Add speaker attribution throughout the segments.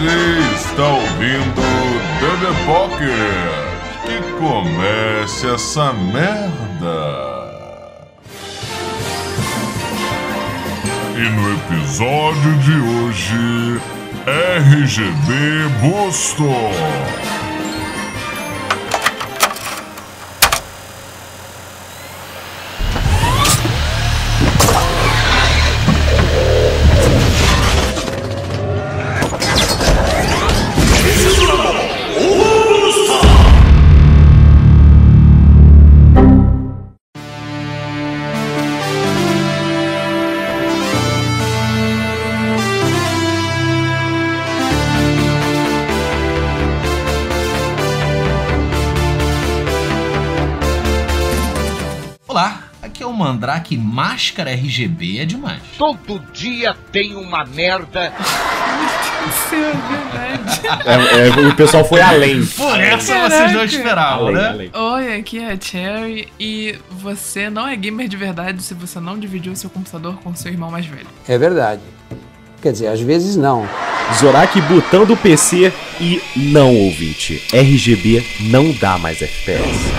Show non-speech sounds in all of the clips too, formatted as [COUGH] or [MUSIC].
Speaker 1: Você está ouvindo The Pocket. Que comece essa merda. E no episódio de hoje, RGB Boston.
Speaker 2: Mandrake Máscara RGB é demais.
Speaker 3: Todo dia tem uma merda.
Speaker 4: Isso é verdade.
Speaker 5: É, é, o pessoal foi além.
Speaker 2: Por essa
Speaker 4: Caraca.
Speaker 2: vocês não esperavam,
Speaker 5: Além,
Speaker 2: né?
Speaker 5: além.
Speaker 4: Oi, aqui é a Cherry e você não é gamer de verdade se você não dividiu seu computador com seu irmão mais velho.
Speaker 6: É verdade. Quer dizer, às vezes não.
Speaker 5: Zorak botão do PC e não ouvinte. RGB não dá mais FPS.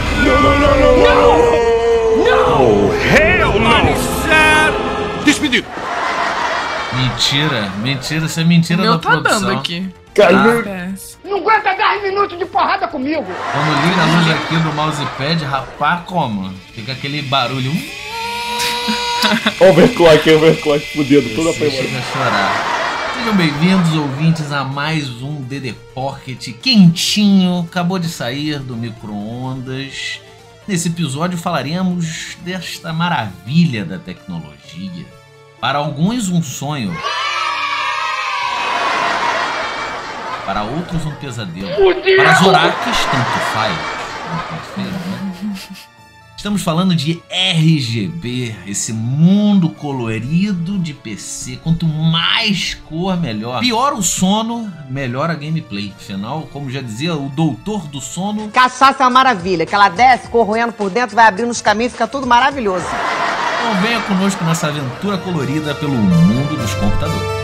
Speaker 2: Mentira, mentira, isso é mentira
Speaker 4: meu
Speaker 2: da
Speaker 4: tá
Speaker 2: produção.
Speaker 4: dando aqui.
Speaker 5: Cara,
Speaker 4: FPS.
Speaker 7: Não aguenta 10 minutos de porrada comigo.
Speaker 2: Quando liga a luz aqui do mousepad, rapaz, como? Fica aquele barulho.
Speaker 5: overclock, overclock fudendo toda a
Speaker 2: Você chega a chorar. Sejam bem-vindos, ouvintes, a mais um DD Pocket quentinho, acabou de sair do micro-ondas. Nesse episódio falaremos desta maravilha da tecnologia. Para alguns, um sonho. Para outros, um pesadelo. Para Zorakis, tanto faz. Estamos falando de RGB, esse mundo colorido de PC. Quanto mais cor, melhor. Pior o sono, melhor a gameplay. Afinal, como já dizia o doutor do sono,
Speaker 8: Cachaça é uma maravilha, que ela desce corroendo por dentro, vai abrindo os caminhos, fica tudo maravilhoso.
Speaker 2: Então venha conosco nessa aventura colorida pelo mundo dos computadores.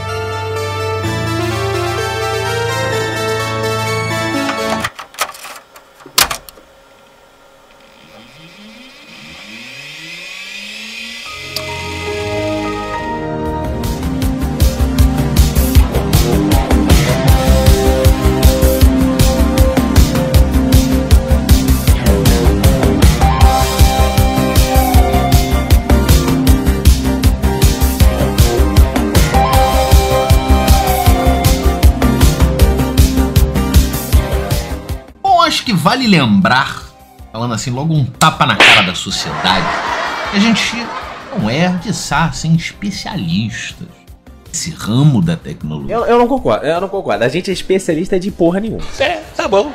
Speaker 2: Vale lembrar, falando assim, logo um tapa na cara da sociedade, que a gente não é, de assim, especialistas nesse ramo da tecnologia.
Speaker 5: Eu, eu não concordo, eu não concordo. A gente é especialista de porra nenhuma.
Speaker 3: É, tá bom.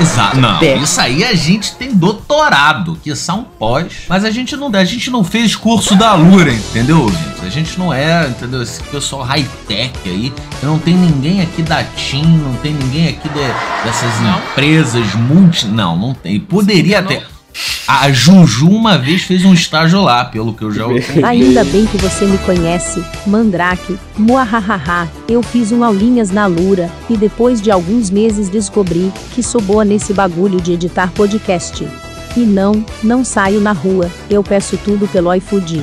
Speaker 2: Exato. Não, isso aí a gente tem doutorado, que são pós. Mas a gente não a gente não fez curso da Lura, entendeu, ouvintes? A gente não é, entendeu? Esse pessoal high-tech aí. Não tem ninguém aqui da TIM, não tem ninguém aqui de- dessas
Speaker 4: Não?
Speaker 2: empresas multi. Não, não tem. Poderia ter. A Juju uma vez fez um estágio lá, pelo que eu já ouvi. [LAUGHS]
Speaker 9: Ainda bem que você me conhece, Mandrake, muahahaha. Eu fiz um aulinhas na Lura, e depois de alguns meses descobri que sou boa nesse bagulho de editar podcast. E não, não saio na rua, eu peço tudo pelo iFood.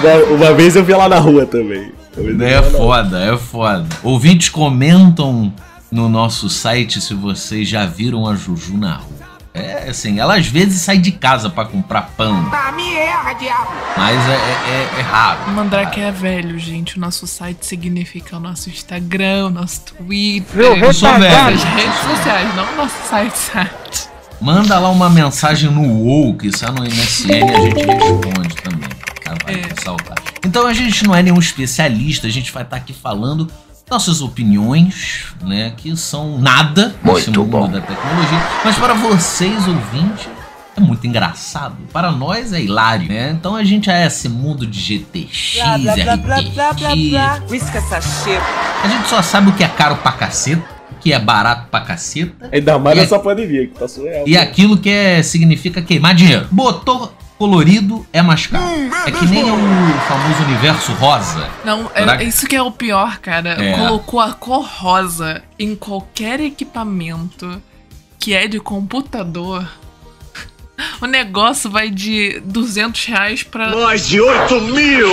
Speaker 5: Uma, uma vez eu vi lá na rua também.
Speaker 2: É foda, é foda. Ouvintes comentam no nosso site se vocês já viram a Juju na rua. É assim, ela às vezes sai de casa pra comprar pão,
Speaker 7: Ah, me erra, diabo.
Speaker 2: mas é, é- é- é raro.
Speaker 4: Mandrake é velho, gente. O nosso site significa o nosso Instagram, o nosso Twitter.
Speaker 2: Eu sou velho.
Speaker 4: As redes sociais, não o nosso site, site.
Speaker 2: Manda lá uma mensagem no WoW, que é no MSN a gente responde também. Tá? Vale
Speaker 4: É.
Speaker 2: ressaltar. Então a gente não é nenhum especialista, a gente vai estar aqui falando nossas opiniões, né? Que são nada nesse
Speaker 3: Muito
Speaker 2: mundo
Speaker 3: bom.
Speaker 2: da tecnologia. Mas para vocês, ouvintes, é muito engraçado. Para nós é hilário, né? Então a gente é esse mundo de GTX, RTX.
Speaker 8: Whisky sachê.
Speaker 2: A gente só sabe o que é caro pra caceta, o que é barato pra caceta.
Speaker 5: Ainda mais nessa pandemia que tá surreal.
Speaker 2: E aquilo que é, significa queimar dinheiro. Botou colorido é mais caro. É que nem o famoso universo rosa.
Speaker 4: Não, é,
Speaker 2: que-
Speaker 4: isso que é o pior, cara.
Speaker 2: É.
Speaker 4: Colocou a cor rosa em qualquer equipamento que é de computador. [LAUGHS] O negócio vai de 200 reais pra.
Speaker 3: Mais de 8 mil!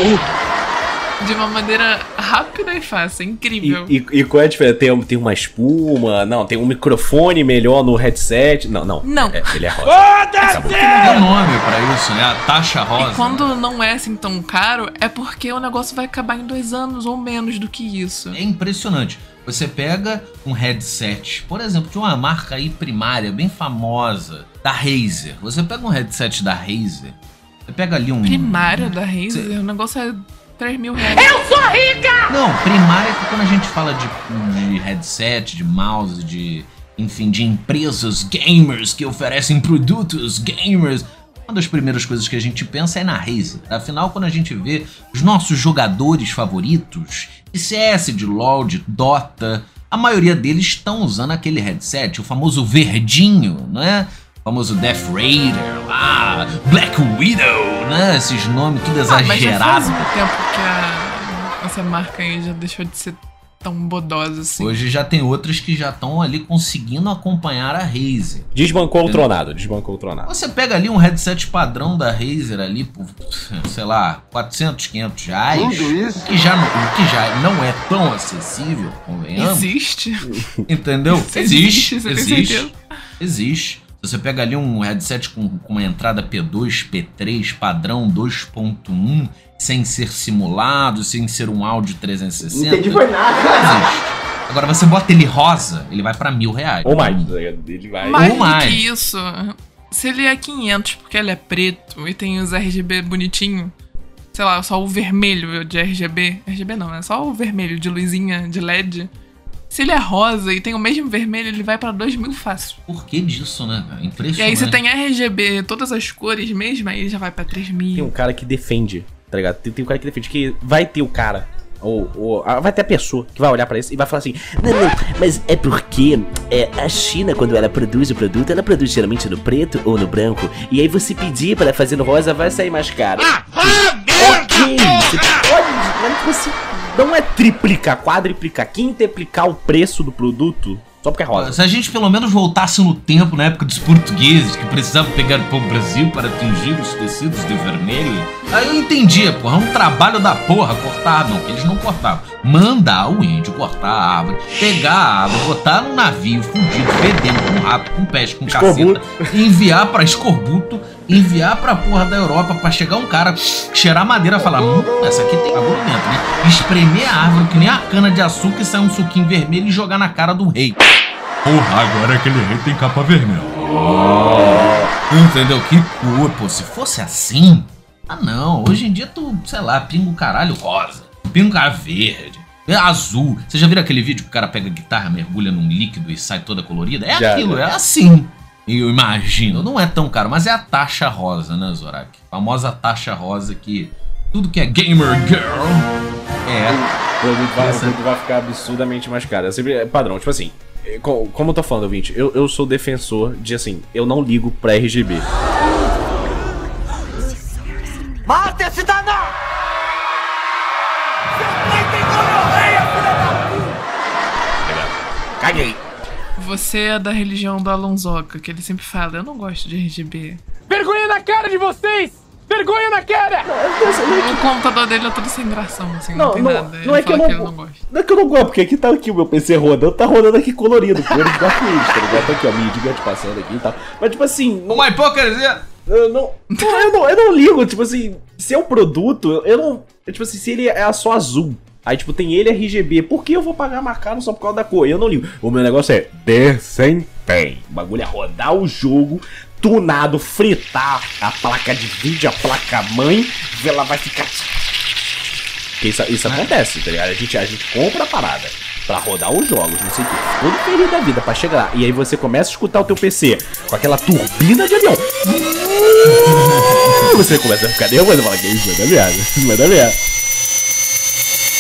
Speaker 4: De uma maneira rápida e fácil. É incrível.
Speaker 5: E, e, e qual é a diferença? Tem, tem uma espuma? Não, tem um microfone melhor no headset? Não, não.
Speaker 4: Não.
Speaker 5: É, ele é rosa. Acabou.
Speaker 2: Tem um nome pra isso, né? A taxa rosa.
Speaker 4: E quando não é assim tão caro, é porque o negócio vai acabar em dois anos ou menos do que isso.
Speaker 2: É impressionante. Você pega um headset, por exemplo, de uma marca aí primária, bem famosa, da Razer. Você pega um headset da Razer, você pega ali um.
Speaker 4: Primário da Razer, o negócio é 3 mil reais.
Speaker 2: Não, primária é que quando a gente fala de, de headset, de mouse, de. Enfim, de empresas gamers que oferecem produtos gamers. Uma das primeiras coisas que a gente pensa é na Razer. Afinal, quando a gente vê os nossos jogadores favoritos de CS, de LoL, de Dota, a maioria deles estão usando aquele headset, o famoso verdinho, né? O famoso Death Raider lá, Black Widow, né? Esses nomes tudo
Speaker 4: Ah, mas já faz
Speaker 2: exagerados.
Speaker 4: um tempo que a- essa marca aí já deixou de ser tão bodosa assim.
Speaker 2: Hoje já tem outras que já estão ali conseguindo acompanhar a Razer.
Speaker 5: Desbancou o tronado, desbancou o tronado.
Speaker 2: Você pega ali um headset padrão da Razer ali por, sei lá, 400, 500 reais.
Speaker 3: Tudo isso?
Speaker 2: Que já não, que já não é tão acessível, convenhamos.
Speaker 4: Existe?
Speaker 2: Entendeu?
Speaker 4: Isso
Speaker 2: Existe,
Speaker 4: existe,
Speaker 2: existe, existe. Se você pega ali um headset com, com uma entrada P2, P3, padrão 2.1, sem ser simulado, sem ser um áudio 360.
Speaker 6: Não entendi foi nada.
Speaker 2: Existe. Agora você bota ele rosa, ele vai pra mil reais.
Speaker 5: Ou mais. Ele vai.
Speaker 4: Mais
Speaker 2: Ou mais.
Speaker 4: que isso, se ele é 500 porque ele é preto e tem os RGB bonitinho, sei lá, só o vermelho de RGB, RGB não, é só o vermelho de luzinha de LED. Se ele é rosa e tem o mesmo vermelho, ele vai pra 2 mil fácil.
Speaker 2: Por que disso, né, cara?
Speaker 4: E
Speaker 2: Impressionante.
Speaker 4: aí você tem RGB, todas as cores mesmo, aí já vai pra 3
Speaker 5: Tem
Speaker 4: mil.
Speaker 5: um cara que defende, tá ligado? Tem, tem um cara que defende que vai ter o cara. Ou, ou ah, vai ter a pessoa que vai olhar pra isso e vai falar assim:
Speaker 10: Não, não, mas é porque é, a China, quando ela produz o produto, ela produz geralmente no preto ou no branco. E aí você pedir para fazer no rosa vai sair mais caro.
Speaker 5: Ok, você pode, mas você não é triplicar, quadriplicar, quintuplicar o preço do produto só porque é rosa.
Speaker 2: Se a gente pelo menos voltasse no tempo, na época dos portugueses, que precisavam pegar o povo Brasil para tingir os tecidos de vermelho, aí eu entendia, porra, é um trabalho da porra cortar, não, que eles não cortavam. Mandar o índio cortar a árvore, pegar a árvore, botar num navio fudido, fedendo com rato, com peste, com
Speaker 5: Escorbuto.
Speaker 2: caceta, e enviar pra escorbuto, enviar pra porra da Europa pra chegar um cara, cheirar madeira e falar: hum, essa aqui tem bagulho dentro, né? Espremer a árvore que nem a cana de açúcar e sair um suquinho vermelho e jogar na cara do rei. Porra, agora aquele rei tem capa vermelha. Entendeu? Que cor, pô. Se fosse assim. Ah, não. Hoje em dia tu, sei lá, pinga o caralho rosa. Pinga o caralho verde. É azul. Você já viram aquele vídeo que o cara pega a guitarra, mergulha num líquido e sai toda colorida? É
Speaker 5: Já,
Speaker 2: aquilo,
Speaker 5: já.
Speaker 2: é assim. Eu imagino. Não é tão caro, mas é a taxa rosa, né, Zorak? Famosa taxa rosa que tudo que é gamer girl é.
Speaker 5: O produto vai, produto vai ficar absurdamente mais caro. É sempre é padrão. Tipo assim, é, co- como eu tô falando, ouvinte, eu, eu sou defensor de assim, eu não ligo pra RGB.
Speaker 8: Mata esse danado!
Speaker 5: Caguei.
Speaker 4: Você é da religião do Alonsoca, que ele sempre fala, eu não gosto de RGB.
Speaker 7: Vergonha na cara de vocês! Vergonha na cara!
Speaker 4: O computador dele é todo sem gração, assim, não,
Speaker 5: Não,
Speaker 4: tem
Speaker 5: não-
Speaker 4: nada. Ele
Speaker 5: não é que eu não-
Speaker 4: ele não gosta.
Speaker 5: Não é que eu não gosto, porque aqui tá aqui o meu PC rodando, tá rodando aqui colorido, com eles arco-íris, tá ligado? Tá aqui, ó, minha gigante passando aqui e tal. Mas, tipo assim,
Speaker 2: Uma hipocrisia!
Speaker 5: eu não, não, eu não. Eu não ligo, tipo assim, se é um produto, eu- eu não. eu, Tipo assim, se ele é só azul. Aí, tipo, tem ele RGB. Por que eu vou pagar mais caro só por causa da cor? Eu não ligo. O meu negócio é desempenho. O bagulho é rodar o jogo, tunado, fritar a placa de vídeo, a placa mãe, ela vai ficar. Porque isso, isso acontece, tá ligado? A gente, a gente compra a parada pra rodar os jogos, não sei o que. Todo feliz da vida pra chegar lá. E aí você começa a escutar o teu PC com aquela turbina de avião. [LAUGHS] Você começa a ficar nervoso e fala que isso vai dar merda. Isso [LAUGHS] vai dar merda.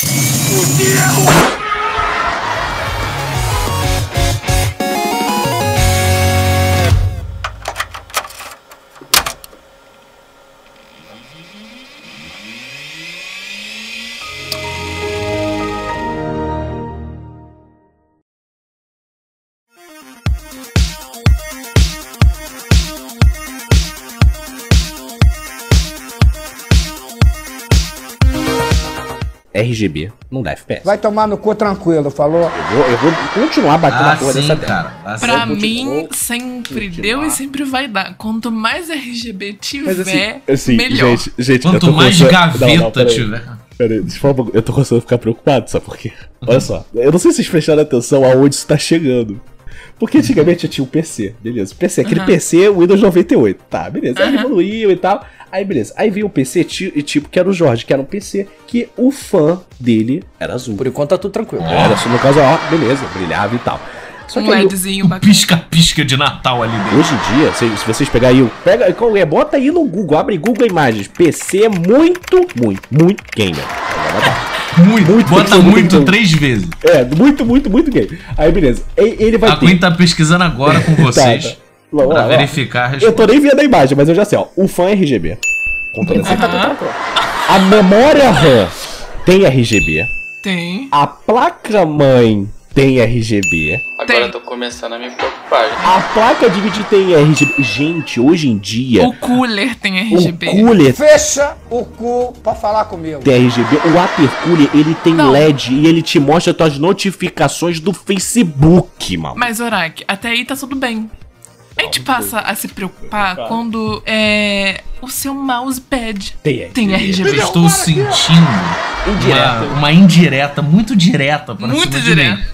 Speaker 5: 你别我 RGB não dá FPS.
Speaker 6: Vai tomar no cu tranquilo, falou?
Speaker 5: Eu vou, eu vou continuar batendo
Speaker 2: Ah,
Speaker 5: a porra
Speaker 2: sim,
Speaker 5: dessa
Speaker 2: cara. Ah.
Speaker 4: Pra mim, sempre
Speaker 5: continuar.
Speaker 4: deu e sempre vai dar. Quanto mais RGB tiver,
Speaker 5: Mas assim, assim
Speaker 4: melhor.
Speaker 5: gente, gente, eu
Speaker 2: Quanto
Speaker 5: tô
Speaker 2: mais
Speaker 5: começando-
Speaker 2: gaveta
Speaker 5: Não, não, peraí.
Speaker 2: tiver.
Speaker 5: Pera aí, deixa eu falar pouco. Eu tô começando a ficar preocupado, sabe por quê? Olha só, eu não sei se vocês prestaram atenção aonde isso tá chegando. Porque antigamente eu tinha um PC, beleza. PC, aquele
Speaker 4: Aham.
Speaker 5: PC Windows 98, tá, beleza. Aí
Speaker 4: Aham.
Speaker 5: evoluiu e tal. Aí beleza. Aí veio o PC ti- e tipo que era o Jorge, que era um PC que o fã dele era azul.
Speaker 6: Por enquanto tá tudo tranquilo.
Speaker 5: Era só no caso, ó, beleza, brilhava e tal. Só
Speaker 4: Um
Speaker 5: que aí,
Speaker 4: LEDzinho
Speaker 2: O
Speaker 4: bacana.
Speaker 2: pisca-pisca de Natal ali dentro.
Speaker 5: Hoje em dia, se, se vocês pegarem aí, o- pega, é, bota aí no Google, abre Google Imagens. PC é muito, muito, muito gamer.
Speaker 2: Muito,
Speaker 5: Muito,
Speaker 2: bota
Speaker 5: muito,
Speaker 2: muito,
Speaker 5: muito.
Speaker 2: três vezes.
Speaker 5: É, muito, muito, muito gamer. Aí beleza. Ele vai
Speaker 2: A
Speaker 5: ter.
Speaker 2: Queen tá pesquisando agora com [LAUGHS] vocês.
Speaker 5: Tá, tá. Vamos
Speaker 2: Pra
Speaker 5: lá,
Speaker 2: verificar a
Speaker 5: Eu tô nem vendo a imagem, mas eu já sei, ó. O fã é RGB. Controle.
Speaker 4: Aham,
Speaker 5: A memória RAM tem RGB.
Speaker 4: tem.
Speaker 5: A placa-mãe tem RGB.
Speaker 4: Agora Tem. eu
Speaker 11: tô começando a me preocupar.
Speaker 5: A placa de vídeo tem RGB. Gente, hoje em dia,
Speaker 4: O cooler tem
Speaker 5: o
Speaker 4: RGB.
Speaker 5: cooler
Speaker 6: Fecha o cu pra falar comigo.
Speaker 5: tem RGB. O water cooler, ele tem
Speaker 4: Não.
Speaker 5: LED e ele te mostra tuas notificações do Facebook, mano.
Speaker 4: Mas, Orak, até aí tá tudo bem. A gente passa a se preocupar quando é o seu mousepad
Speaker 5: Tem
Speaker 4: tem RGB.
Speaker 2: Eu estou sentindo
Speaker 5: Indireta.
Speaker 2: Uma, uma indireta muito direta pra
Speaker 4: Muito
Speaker 2: cima de mim.
Speaker 4: direta.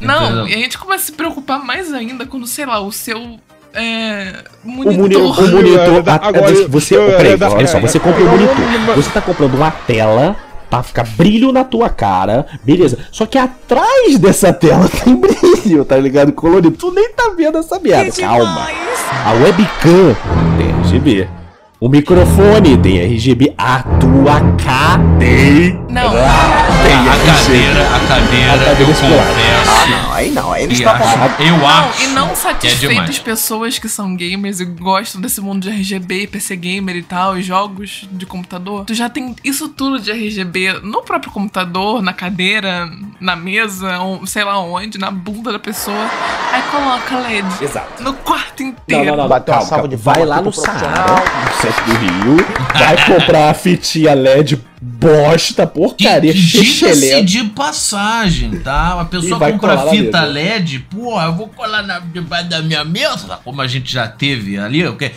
Speaker 4: Não, e a gente começa a se preocupar mais ainda quando, sei lá, o seu é,
Speaker 5: O, moni-
Speaker 4: monitor.
Speaker 5: o monitor. a-
Speaker 3: Agora,
Speaker 5: você, você,
Speaker 3: eu-
Speaker 5: peraí,
Speaker 3: eu-
Speaker 5: olha só, você compra um monitor. Você tá comprando uma tela pra ficar brilho na tua cara, beleza. Só que atrás dessa tela [LAUGHS] tem brilho, tá ligado? Colorido. Tu nem tá vendo essa merda. Calma. A webcam tem RGB. O microfone tem RGB. A tua tem.
Speaker 4: Não.
Speaker 5: Tem
Speaker 2: A cadeira, a cadeira,
Speaker 5: A cadeira
Speaker 2: eu confesso.
Speaker 5: Aí não, aí
Speaker 2: que acho, eu
Speaker 4: Não,
Speaker 2: acho
Speaker 4: e não
Speaker 2: é
Speaker 4: satisfeitas
Speaker 2: demais.
Speaker 4: pessoas que são gamers e gostam desse mundo de RGB, PC gamer e tal, e jogos de computador. Tu já tem isso tudo de RGB no próprio computador, na cadeira, na mesa, ou sei lá onde, na bunda da pessoa. Aí coloca LED.
Speaker 5: Exato.
Speaker 4: No quarto
Speaker 5: Não,
Speaker 4: inteiro.
Speaker 5: não, não,
Speaker 6: Bateu uma
Speaker 5: calma, calma.
Speaker 6: de
Speaker 5: Vai lá no Saara, no centro do Rio, vai comprar a fitinha LED bosta, porcaria,
Speaker 2: diga-se de passagem, tá? A pessoa compra fita. LED, porra, eu vou colar na, debaixo da minha mesa, como a gente já teve ali, ok?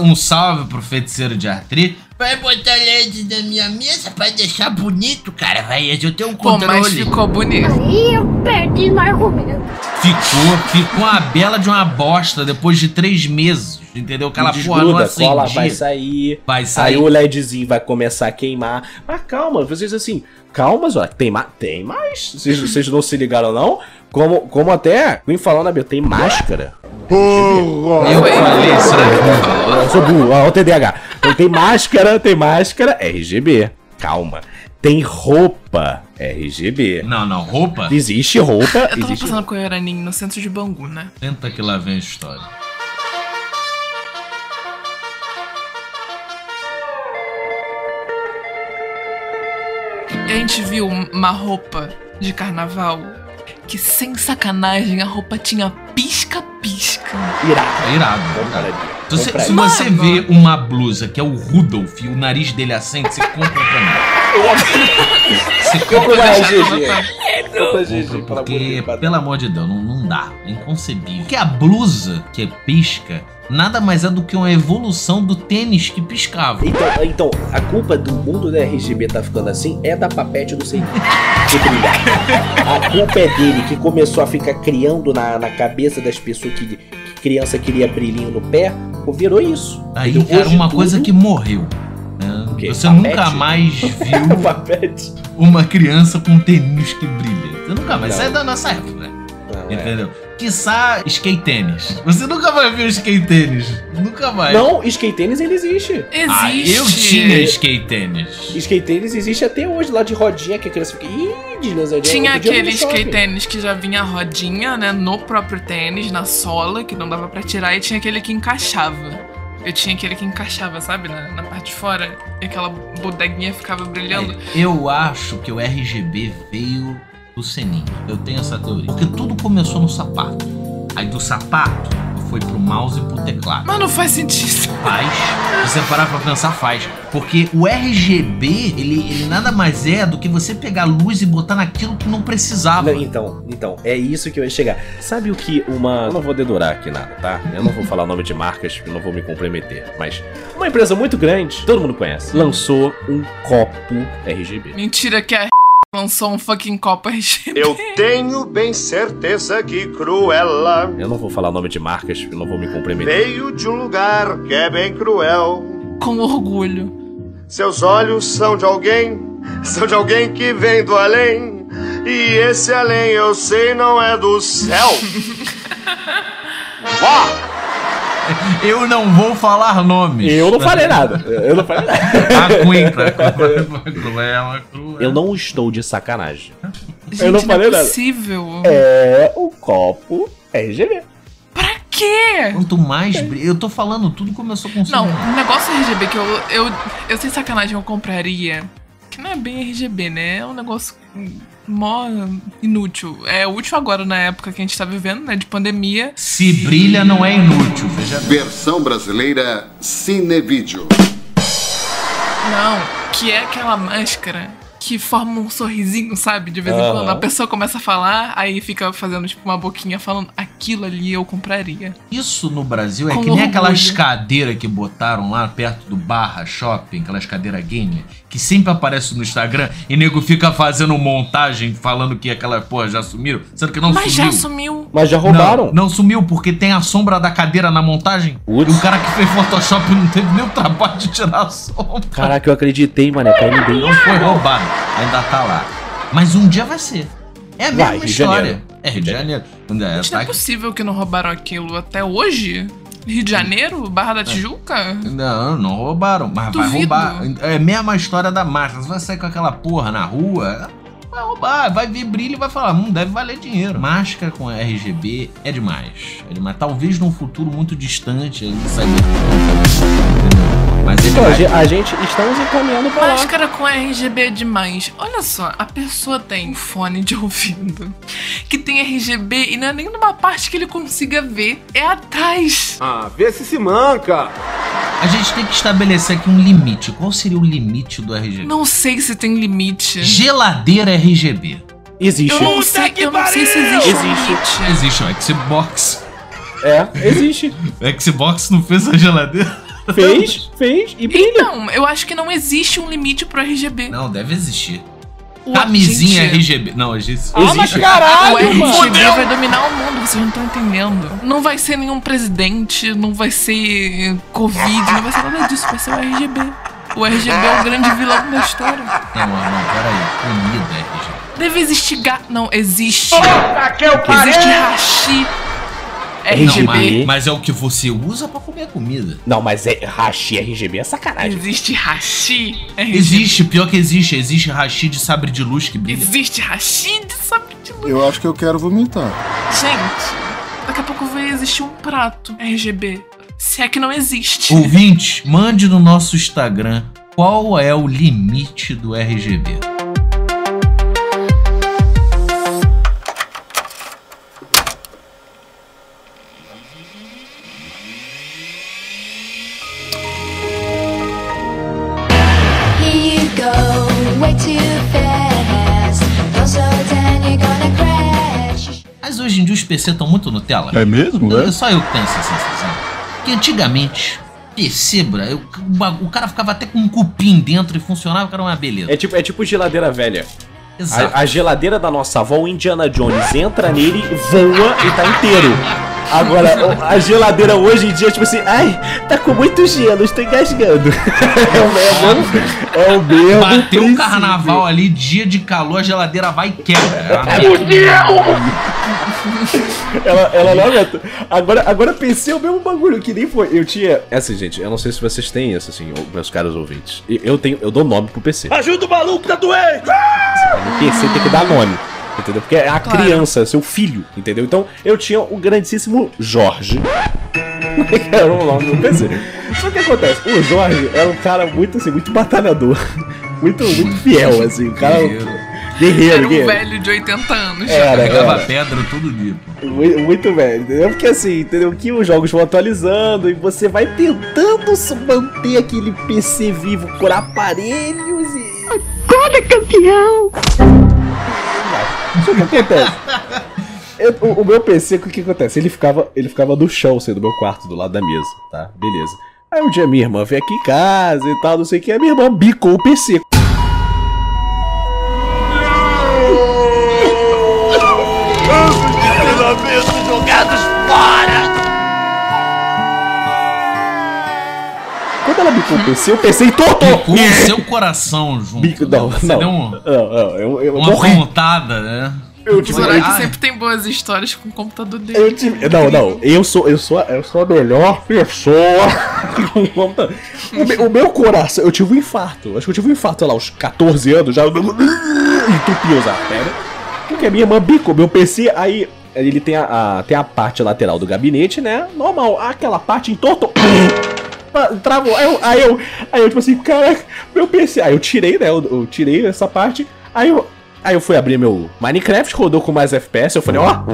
Speaker 2: Um salve pro feiticeiro de artrite. Vai botar LED na minha mesa pra deixar bonito, cara. Vai, eu tenho um
Speaker 4: Pô, mas
Speaker 2: controle.
Speaker 4: ficou bonito.
Speaker 12: Aí eu perdi no argumento.
Speaker 2: Ficou, ficou uma bela de uma bosta depois de três meses, entendeu? Aquela porra não
Speaker 5: Desgruda, cola vai sair.
Speaker 2: Vai
Speaker 5: Aí
Speaker 2: sair.
Speaker 5: o LEDzinho vai começar a queimar. Mas calma, vocês assim, calma, Zó, tem, ma tem mais. Vocês, vocês não se ligaram, não? Como, como até, vim falando na minha, tem máscara.
Speaker 2: Eu falei, será que eu
Speaker 5: sou burro, ó, o TDAH. Então tem máscara, tem máscara, RGB. Calma. Tem roupa, RGB.
Speaker 2: Não, não, roupa?
Speaker 5: Existe roupa,
Speaker 4: Eu tava
Speaker 5: existe
Speaker 4: passando com o Iraninho no centro de Bangu, né?
Speaker 2: Tenta que lá vem a história.
Speaker 4: E a gente viu uma roupa de carnaval que, sem sacanagem, a roupa tinha pisca-pisca.
Speaker 5: irado.
Speaker 2: É irado. Se você, se você
Speaker 4: Mano.
Speaker 2: vê uma blusa que é o Rudolph e o nariz dele acende, você compra pra mim. Você
Speaker 5: Compra
Speaker 2: pra mim. Porque, pelo amor de Deus, não, não dá. É inconcebível. Porque a blusa que pisca nada mais é do que uma evolução do tênis que piscava.
Speaker 5: Então, então, a culpa do mundo da RGB tá ficando assim é da papete do sei. A culpa é dele que começou a ficar criando na, na cabeça das pessoas que, que criança queria brilhinho no pé, virou isso.
Speaker 2: Aí era
Speaker 5: Hoje
Speaker 2: uma
Speaker 5: tudo-
Speaker 2: coisa que morreu.
Speaker 5: Quê?
Speaker 2: Você
Speaker 5: Papete?
Speaker 2: nunca mais viu [LAUGHS] uma criança com tênis que brilha. Você nunca mais. Isso é da nossa época, né?
Speaker 5: Não, é.
Speaker 2: Entendeu? Quiçá skate tênis. Você nunca vai ver o skate tênis. Nunca vai.
Speaker 5: Não, skate tênis ele existe.
Speaker 4: Existe.
Speaker 2: Ah, eu tinha skate tênis.
Speaker 5: Skate tênis existe até hoje, lá de rodinha, que a criança fica. Ih, deslizadinha.
Speaker 4: Tinha aquele skate tênis que já vinha rodinha, né? No próprio tênis, na sola, que não dava pra tirar, e tinha aquele que encaixava. Eu tinha aquele que encaixava, sabe? Na, na parte de fora. E aquela bodeguinha ficava brilhando.
Speaker 2: Eu acho que o RGB veio do Seninho. Eu tenho essa teoria. Porque tudo começou no sapato. Aí do sapato foi pro mouse e pro teclado.
Speaker 4: Mas não faz sentido.
Speaker 2: Faz. Se você parar pra pensar, faz. Porque o RGB, ele, ele nada mais é do que você pegar luz e botar naquilo que não precisava.
Speaker 5: Não, Então, então, é isso que eu ia chegar. Sabe o que uma. Eu não vou dedurar aqui nada, tá? Eu não vou falar nome de marcas, eu não vou me comprometer. Mas uma empresa muito grande, todo mundo conhece, lançou um copo RGB.
Speaker 4: Mentira que a lançou um fucking copo RGB.
Speaker 3: Eu [LAUGHS] tenho bem certeza que Cruella
Speaker 5: Eu não vou falar nome de marcas, eu não vou me comprometer.
Speaker 3: veio de um lugar que é bem cruel.
Speaker 4: Com orgulho.
Speaker 3: Seus olhos são de alguém, são de alguém que vem do além. E esse além eu sei não é do céu. [LAUGHS] [LAUGHS]
Speaker 2: Eu não vou falar nomes.
Speaker 5: Eu não falei [LAUGHS] nada. Eu não falei nada.
Speaker 2: A Quinta. Cruela, cruela.
Speaker 5: Eu não estou de sacanagem.
Speaker 4: Gente,
Speaker 5: eu não falei
Speaker 4: é
Speaker 5: nada.
Speaker 4: possível.
Speaker 5: É o copo RGB.
Speaker 4: Pra quê?
Speaker 2: Quanto mais. bri- Eu tô falando tudo como eu sou
Speaker 4: Não, um negócio RGB que eu, eu, eu sem sacanagem eu compraria. Que não é bem RGB, né? É um negócio mó inútil. É útil agora na época que a gente tá vivendo, né? De pandemia.
Speaker 2: Se brilha, não é inútil. Veja bem.
Speaker 11: Versão brasileira Cinevídeo.
Speaker 4: Não, que é aquela máscara que forma um sorrisinho, sabe? De vez em
Speaker 5: Aham.
Speaker 4: quando a pessoa começa a falar, aí fica fazendo tipo uma boquinha falando aquilo ali eu compraria.
Speaker 2: Isso no Brasil é
Speaker 4: Com
Speaker 2: que nem
Speaker 4: orgulho.
Speaker 2: aquelas cadeiras que botaram lá perto do Barra Shopping, aquelas cadeiras gamer, que sempre aparece no Instagram e nego fica fazendo montagem falando que aquela porra já sumiram, sendo que não
Speaker 4: Mas
Speaker 2: sumiu.
Speaker 4: já sumiu.
Speaker 5: Mas já roubaram.
Speaker 2: Não, não sumiu porque tem a sombra da cadeira na montagem.
Speaker 5: Putz.
Speaker 2: E o cara que fez Photoshop não teve nem o trabalho de tirar a sombra.
Speaker 5: Caraca, eu acreditei, mané. Caindo bem.
Speaker 2: Não foi roubado, ainda tá lá. Mas um dia vai ser. É a mesma
Speaker 5: Vai, Rio de
Speaker 2: história.
Speaker 5: Janeiro.
Speaker 2: É Rio de Janeiro. É,
Speaker 4: Gente, não
Speaker 2: tá
Speaker 4: é possível que não roubaram aquilo até hoje? Rio de Janeiro? Barra da Tijuca?
Speaker 2: Não, não roubaram, mas vai
Speaker 4: Duvido.
Speaker 2: roubar. É a mesma história da máscara. Você vai sair com aquela porra na rua, vai roubar, vai ver brilho e vai falar, hum, deve valer dinheiro. Máscara com RGB é demais. É demais. Talvez num futuro muito distante aí sair. Entendeu? Mas
Speaker 5: Então, a gente, a gente estamos encaminhando pra lá.
Speaker 4: Máscara com RGB é demais. Olha só, a pessoa tem um fone de ouvido que tem RGB e não é nem numa parte que ele consiga ver, é atrás.
Speaker 7: Ah, vê se se manca.
Speaker 2: A gente tem que estabelecer aqui um limite. Qual seria o limite do RGB?
Speaker 4: Não sei se tem limite.
Speaker 2: Geladeira RGB.
Speaker 5: Existe.
Speaker 4: Eu não sei, eu não sei se existe, um
Speaker 5: Existe.
Speaker 4: limite.
Speaker 2: Existe um Xbox.
Speaker 5: É, existe. [LAUGHS]
Speaker 2: O Xbox não fez a geladeira? [LAUGHS]
Speaker 5: Fez, fez e brilha.
Speaker 4: Então, eu acho que não existe um limite pro RGB.
Speaker 2: Não, deve existir.
Speaker 4: O-
Speaker 2: Camisinha
Speaker 4: gente,
Speaker 2: RGB. Não, existe.
Speaker 7: Ah, mas
Speaker 5: Existe.
Speaker 4: O
Speaker 7: caralho,
Speaker 4: RGB
Speaker 7: mano.
Speaker 4: vai dominar o mundo, vocês não estão entendendo. Não vai ser nenhum presidente, não vai ser Covid, não vai ser nada disso, vai ser o RGB. O RGB é o grande vilão da história.
Speaker 2: Não, não, peraí. Comida RGB.
Speaker 4: Deve existir ga... Não, existe.
Speaker 3: Tá que eu
Speaker 4: Existe
Speaker 2: Não,
Speaker 4: RGB.
Speaker 2: mas, mas é o que você usa pra comer comida.
Speaker 5: Não, mas é hashi RGB é sacanagem.
Speaker 4: Existe hashi RGB.
Speaker 2: Existe, pior que existe. Existe hashi de sabre de luz que brilha.
Speaker 4: Existe hashi de sabre de luz.
Speaker 11: Eu acho que eu quero vomitar.
Speaker 4: Gente, daqui a pouco vai existir um prato RGB. Se é que não existe.
Speaker 2: Ouvinte, mande no nosso Instagram qual é o limite do RGB. Estão muito Nutella.
Speaker 11: É mesmo?
Speaker 2: É só eu que tenho essa sensação. Porque antigamente, PC, bra, eu- o cara ficava até com um cupim dentro e funcionava, que era uma beleza.
Speaker 5: É tipo, é tipo geladeira velha.
Speaker 2: Exato.
Speaker 5: A, a geladeira da nossa avó, o Indiana Jones, entra nele, voa e tá inteiro. Agora, a geladeira hoje em dia, tipo assim, ai, tá com muito gelo, estou engasgando. [LAUGHS] É o mesmo, é o mesmo
Speaker 2: Bateu um
Speaker 5: princípio.
Speaker 2: carnaval ali, dia de calor, a geladeira vai e quebra. É uma [LAUGHS]
Speaker 5: Ela, ela não aguenta. Agora, agora pensei o mesmo bagulho, que nem foi. Eu tinha. É assim, gente, eu não sei se vocês têm isso, assim, meus caros ouvintes. Eu tenho, eu dou nome pro PC.
Speaker 3: Ajuda o maluco, tá doente!
Speaker 5: O PC tem que dar nome. Entendeu? Porque é a
Speaker 4: Claro.
Speaker 5: criança, seu filho, entendeu? Então eu tinha o grandíssimo Jorge. que [LAUGHS] era o nome do PC. Só que acontece, o Jorge era um cara muito assim, muito batalhador. [LAUGHS] Muito, muito fiel, assim. O cara. Guerreiro,
Speaker 4: Era um
Speaker 5: guerreiro.
Speaker 4: velho de 80 anos.
Speaker 5: Era,
Speaker 2: Pegava
Speaker 5: era.
Speaker 2: pedra todo dia. pô.
Speaker 5: Muito, muito velho, entendeu? Porque assim, entendeu? Que os jogos vão atualizando e você vai tentando se manter aquele PC vivo por aparelhos e. Acorda, campeão! Isso que acontece. Eu- o, o meu PC, o que, que acontece? Ele ficava, ele ficava no chão, assim, do meu quarto, do lado da mesa, tá? Beleza. Aí um dia minha irmã veio aqui em casa e tal, não sei o que, a minha irmã bicou o PC. Ela bicou o PC, o PC entortou!
Speaker 2: Com o seu coração junto.
Speaker 5: Bico, não,
Speaker 2: Você
Speaker 5: não.
Speaker 2: deu um-
Speaker 5: Não, não, eu, eu
Speaker 2: uma
Speaker 5: morri.
Speaker 2: pontada, né?
Speaker 5: Eu
Speaker 4: O
Speaker 5: tive-
Speaker 4: Zorak
Speaker 2: Ah,
Speaker 4: sempre tem boas histórias com o computador dele.
Speaker 5: Eu tive- Não, não, eu sou, eu sou, eu sou a melhor pessoa. [LAUGHS] com computador. o, me- o meu coração, eu tive um infarto. Acho que eu tive um infarto, sei lá, aos 14 anos, já [COUGHS] entupiu os artérias. Porque a minha irmã bicou meu PC, aí ele tem a, a- tem a parte lateral do gabinete, né? Normal, aquela parte entortou. [COUGHS] Travou. Aí eu, aí eu, aí eu, tipo assim, caraca, meu PC. Aí eu tirei, né? Eu, eu tirei essa parte. Aí eu, aí eu fui abrir meu Minecraft, rodou com mais FPS. Eu falei, ó. [LAUGHS]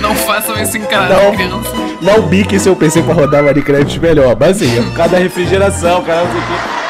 Speaker 4: Não façam isso em casa,
Speaker 5: Não.
Speaker 4: criança.
Speaker 5: Não bique seu PC pra rodar Minecraft melhor. É por causa da refrigeração, cara, não sei o quê.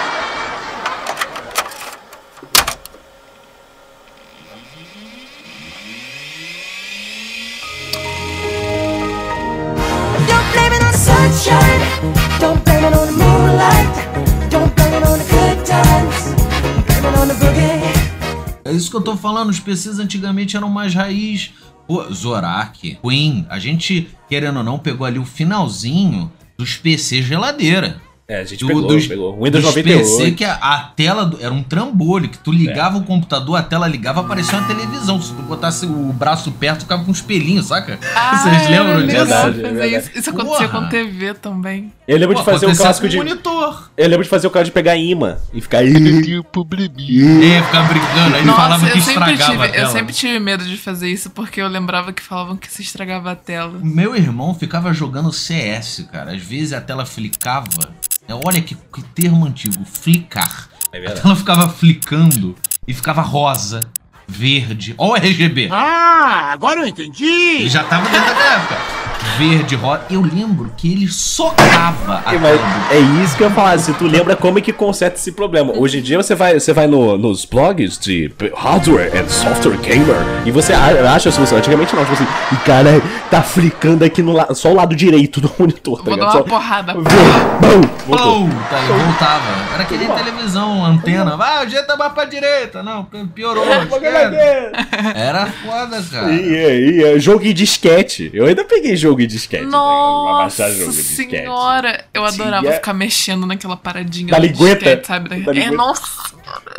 Speaker 2: Falando, os PCs antigamente eram mais raiz. Pô, Zorak, Queen, a gente, querendo ou não, pegou ali o finalzinho dos PC geladeira.
Speaker 5: É, a gente
Speaker 2: Do-
Speaker 5: pegou,
Speaker 2: dos,
Speaker 5: pegou. Windows
Speaker 2: dos
Speaker 5: 98.
Speaker 2: PC que a, a tela do- era um trambolho, que tu
Speaker 5: É.
Speaker 2: ligava o computador, a tela ligava, aparecia uma televisão. Se tu botasse o braço perto, ficava com um espelhinho, saca? Vocês lembram
Speaker 4: eu
Speaker 2: disso?
Speaker 5: Verdade, verdade.
Speaker 4: isso. Isso acontecia
Speaker 2: Porra.
Speaker 4: com TV também.
Speaker 5: Eu lembro
Speaker 2: Pô,
Speaker 5: de fazer o clássico de.
Speaker 2: monitor.
Speaker 5: Eu lembro de fazer o caso de pegar imã e ficar.
Speaker 2: É, ficar brincando, aí ele falava que
Speaker 4: eu sempre,
Speaker 2: estragava a
Speaker 4: tive,
Speaker 2: tela.
Speaker 4: eu sempre tive medo de fazer isso porque eu lembrava que falavam que se estragava a tela.
Speaker 2: Meu irmão ficava jogando CS, cara. Às vezes a tela flicava. É, Olha que, que termo antigo, flicar.
Speaker 5: É
Speaker 2: a
Speaker 5: verdade.
Speaker 2: tela ficava flicando e ficava rosa, verde. Ó o RGB.
Speaker 7: Ah, agora eu entendi!
Speaker 2: Ele já tava dentro daquela época. Verde, rosa. Eu lembro que ele socava a
Speaker 5: É, é isso que eu ia falar, se tu lembra como é que conserta esse problema. Hoje em dia você vai, você vai no- nos blogs de hardware and software gamer e você a- acha assim, antigamente não, tipo assim, e cara, tá flicando aqui no la- só o lado direito do [LAUGHS] monitor, tá
Speaker 4: Vou dar uma
Speaker 5: Só-
Speaker 4: porrada.
Speaker 5: Bum, voltou.
Speaker 2: Pum, tá, ele voltava. Era que nem televisão, antena. Vai, o jeito tá mais pra direita. Não, piorou. [LAUGHS] Era foda, cara.
Speaker 5: E, e, e, jogo em disquete. Eu ainda peguei jogo em disquete. Pra
Speaker 4: Nossa
Speaker 5: baixar jogo em disquete.
Speaker 4: senhora! Eu adorava
Speaker 5: Tinha-
Speaker 4: ficar mexendo naquela paradinha
Speaker 5: Da lingueta?
Speaker 4: disquete, sabe?
Speaker 5: Da
Speaker 4: é,
Speaker 5: lingueta.
Speaker 4: nossa!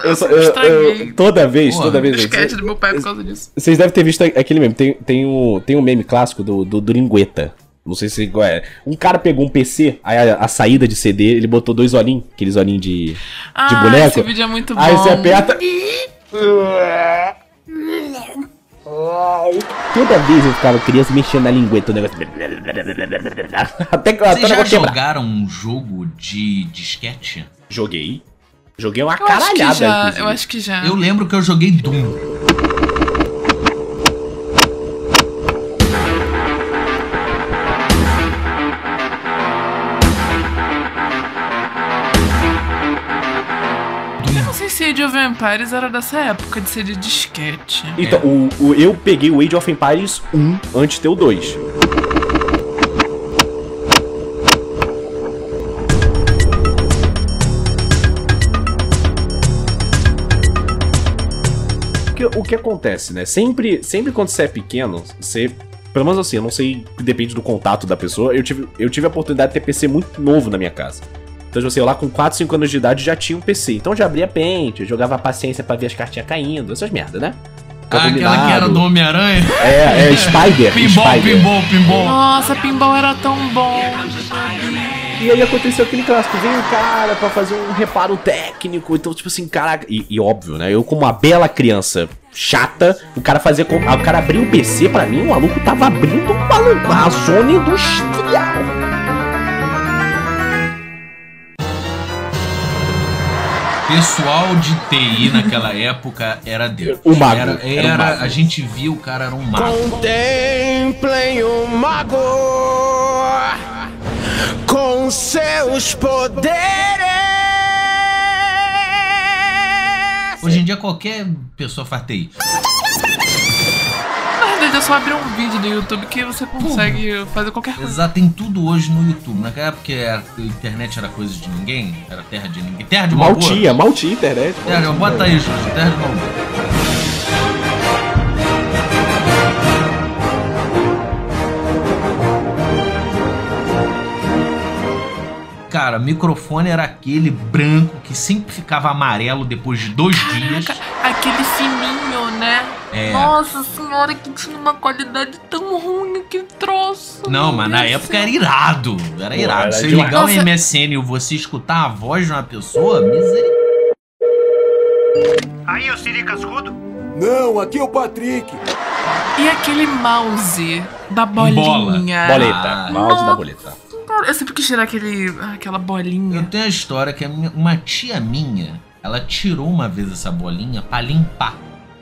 Speaker 5: Eu, só-
Speaker 4: eu
Speaker 5: eu- toda vez,
Speaker 2: Porra,
Speaker 5: toda vez.
Speaker 4: disquete do meu pai por causa disso.
Speaker 5: Vocês devem ter visto aquele meme. Tem, tem, um, tem um meme clássico do, do, do Lingueta. Não sei se é. Um cara pegou um PC, aí a, a saída de CD, ele botou dois olhinhos, aqueles olhinhos de, de
Speaker 4: Ah,
Speaker 5: boneco.
Speaker 4: esse vídeo é muito bom.
Speaker 5: Aí você aperta. [LAUGHS] Toda vez eu ficava criança mexendo na lingueta, o negócio. Até que
Speaker 2: Vocês já jogaram um jogo de disquete?
Speaker 5: Joguei. Joguei uma
Speaker 4: Eu acho
Speaker 5: caralhada.
Speaker 4: já,
Speaker 5: inclusive.
Speaker 4: eu acho que já.
Speaker 2: Eu lembro que eu joguei Doom.
Speaker 4: Age of Empires era dessa época de ser de disquete.
Speaker 5: Então, o, o- eu peguei o Age of Empires 1 antes de ter o 2. Porque o que acontece, né? Sempre, sempre quando você é pequeno, você. Pelo menos assim, eu não sei, depende do contato da pessoa. Eu tive, eu tive a oportunidade de ter PC muito novo na minha casa. Então, tipo assim, eu lá com 4, 5 anos de idade já tinha um PC. Então já abria pente, eu jogava paciência pra ver as cartinhas caindo, essas merda, né?
Speaker 2: Ah, aquela que era do Homem-Aranha?
Speaker 5: É, é [LAUGHS] Spider.
Speaker 2: Pinball,
Speaker 5: Spider.
Speaker 2: pinball, pinball.
Speaker 4: Nossa, pinball era tão bom.
Speaker 5: E aí aconteceu aquele clássico, veio um cara pra fazer um reparo técnico, então tipo assim, caraca, e, e óbvio, né, eu como uma bela criança chata, o cara fazia, com- o cara abriu o PC pra mim, o maluco tava abrindo uma, uma zona industrial.
Speaker 2: Pessoal de TI naquela época era Deus.
Speaker 5: O mago.
Speaker 2: Era,
Speaker 5: Era
Speaker 2: era-
Speaker 5: mago.
Speaker 2: a gente viu o cara era um mago.
Speaker 13: Contemplem o mago com seus poderes.
Speaker 2: Hoje em dia qualquer pessoa faz TI.
Speaker 4: Verdade, é só abrir um vídeo no YouTube que você consegue fazer qualquer coisa.
Speaker 2: Exato, tem tudo hoje no YouTube. Naquela época a internet era coisa de ninguém, era terra de ninguém. Terra de
Speaker 5: Mal
Speaker 2: Malboa.
Speaker 5: tinha, mal tinha internet.
Speaker 2: Terra de Bota aí, Jorge, terra de Malboa. Cara, microfone era aquele branco que sempre ficava amarelo depois de dois dias.
Speaker 4: Aquele fininho, né?
Speaker 2: É.
Speaker 4: Nossa senhora, uma qualidade tão ruim, que troço.
Speaker 2: Não, mas na época
Speaker 4: céu.
Speaker 2: era irado. Era
Speaker 5: Pô,
Speaker 2: irado.
Speaker 5: era
Speaker 2: Você
Speaker 5: demais.
Speaker 2: ligar o
Speaker 4: Nossa.
Speaker 2: MSN e você escutar a voz de uma pessoa, misericórdia.
Speaker 14: Aí, o Siri Cascudo?
Speaker 13: Não, aqui é o Patrick.
Speaker 4: E aquele mouse da bolinha.
Speaker 5: Boleta,
Speaker 2: Ah.
Speaker 5: mouse da boleta.
Speaker 4: Eu sempre quis tirar aquele, aquela bolinha.
Speaker 2: Eu tenho a história que a minha- uma tia minha, ela tirou uma vez essa bolinha pra limpar.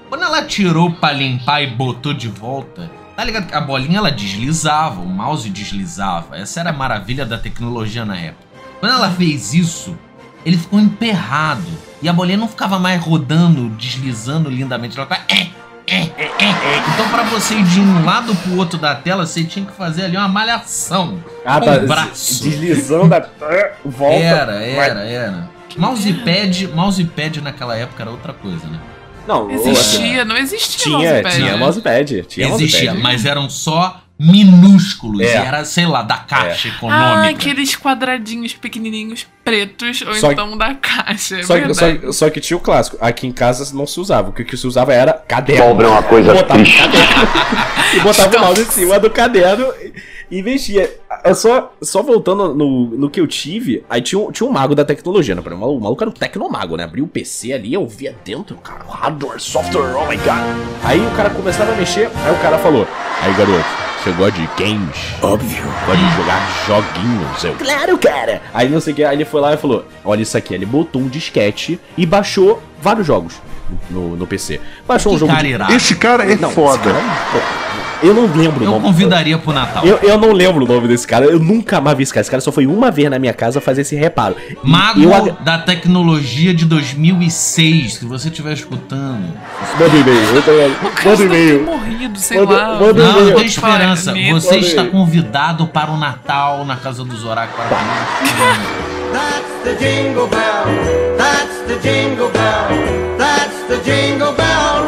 Speaker 2: Quando ela tirou pra limpar e botou de volta, tá ligado? A bolinha ela deslizava, o mouse deslizava. Essa era a maravilha da tecnologia na época. Quando ela fez isso, ele ficou emperrado. E a bolinha não ficava mais rodando, deslizando lindamente. Ela ficava. É, é, é, é, é. Então, pra você ir de um lado pro outro da tela, você tinha que fazer ali uma malhação.
Speaker 5: Ah,
Speaker 2: com
Speaker 5: tá.
Speaker 2: o braço.
Speaker 5: Deslizando a. [LAUGHS] Volta.
Speaker 2: Era, era, era. Mousepad, mousepad naquela época era outra coisa, né?
Speaker 5: Não,
Speaker 4: Existia, não existia
Speaker 5: Tinha,
Speaker 4: mousepad.
Speaker 5: tinha mousepad. Tinha
Speaker 2: Existia,
Speaker 5: mousepad.
Speaker 2: mas eram só minúsculos.
Speaker 5: É.
Speaker 2: E era, sei lá, da caixa
Speaker 4: Ah,
Speaker 2: econômica.
Speaker 4: aqueles quadradinhos pequenininhos pretos, ou
Speaker 5: Só que-
Speaker 4: então da caixa. É
Speaker 5: Só que,
Speaker 4: verdade.
Speaker 5: só, só que tinha o clássico. Aqui em casa não se usava. O que, que se usava era caderno.
Speaker 3: Pobre é uma coisa
Speaker 5: Botava
Speaker 3: triste.
Speaker 5: caderno. e botava o mouse em cima do caderno e mexia. É só, só voltando no, no que eu tive, aí tinha um, tinha um mago da tecnologia, né? O maluco- o maluco era um tecnomago, né? Abria o PC ali, eu via dentro, cara, hardware, software, oh my god. Aí o cara começava a mexer, aí o cara falou: Aí garoto, você gosta de games? Óbvio. Gosta de jogar joguinhos? Eu, claro, cara. Aí não sei o que, aí ele foi lá e falou: Olha isso aqui, ele botou um disquete e baixou vários jogos no, no PC. Baixou
Speaker 2: Que
Speaker 5: um jogo
Speaker 2: cara
Speaker 5: de...
Speaker 3: Esse cara é
Speaker 5: Não, esse
Speaker 3: foda.
Speaker 5: cara é- Eu não lembro o
Speaker 2: Eu
Speaker 5: nome.
Speaker 2: convidaria pro Natal.
Speaker 5: Eu, eu não lembro o nome desse cara. Eu nunca mais vi esse cara. Esse cara só foi uma vez na minha casa fazer esse reparo.
Speaker 2: Mago
Speaker 5: Eu
Speaker 2: da tecnologia de 2006, se você estiver escutando.
Speaker 5: Manda e-mail. eu Manda
Speaker 4: ter
Speaker 5: e-mail.
Speaker 4: morrido, sei
Speaker 5: Manda-
Speaker 4: lá.
Speaker 5: manda
Speaker 2: Não,
Speaker 5: e-mail.
Speaker 2: tem esperança. Você
Speaker 5: Manda
Speaker 2: está convidado para o Natal na casa dos oráculos.
Speaker 12: That's the jingle bell. That's the jingle bell. That's the jingle bell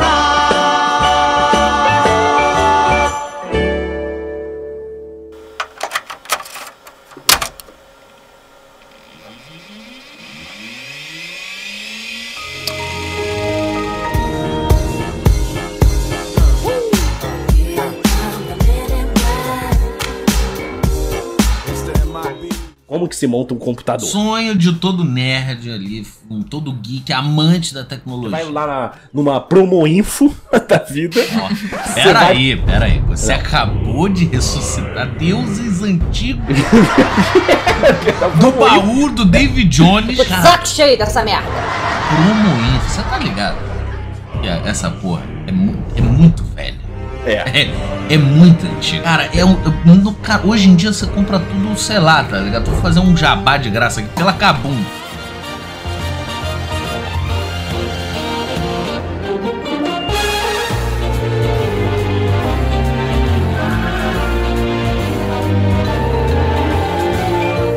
Speaker 5: Como que se monta um computador?
Speaker 2: Sonho de todo nerd ali, um todo geek, amante da tecnologia.
Speaker 5: Vai lá na, numa promo info [LAUGHS] da vida. Você
Speaker 2: Pera
Speaker 5: vai-
Speaker 2: aí, pera aí. Você acabou de ressuscitar deuses antigos [LAUGHS] do baú do David Jones.
Speaker 15: Saco cheio dessa merda.
Speaker 2: promo info, você tá ligado? Essa porra é, mu- é muito velha.
Speaker 5: É.
Speaker 2: É, é muito antigo. Cara, é um, no ca- hoje em dia você compra tudo, sei lá, tá ligado? Vou fazer um jabá de graça aqui pela Kabum.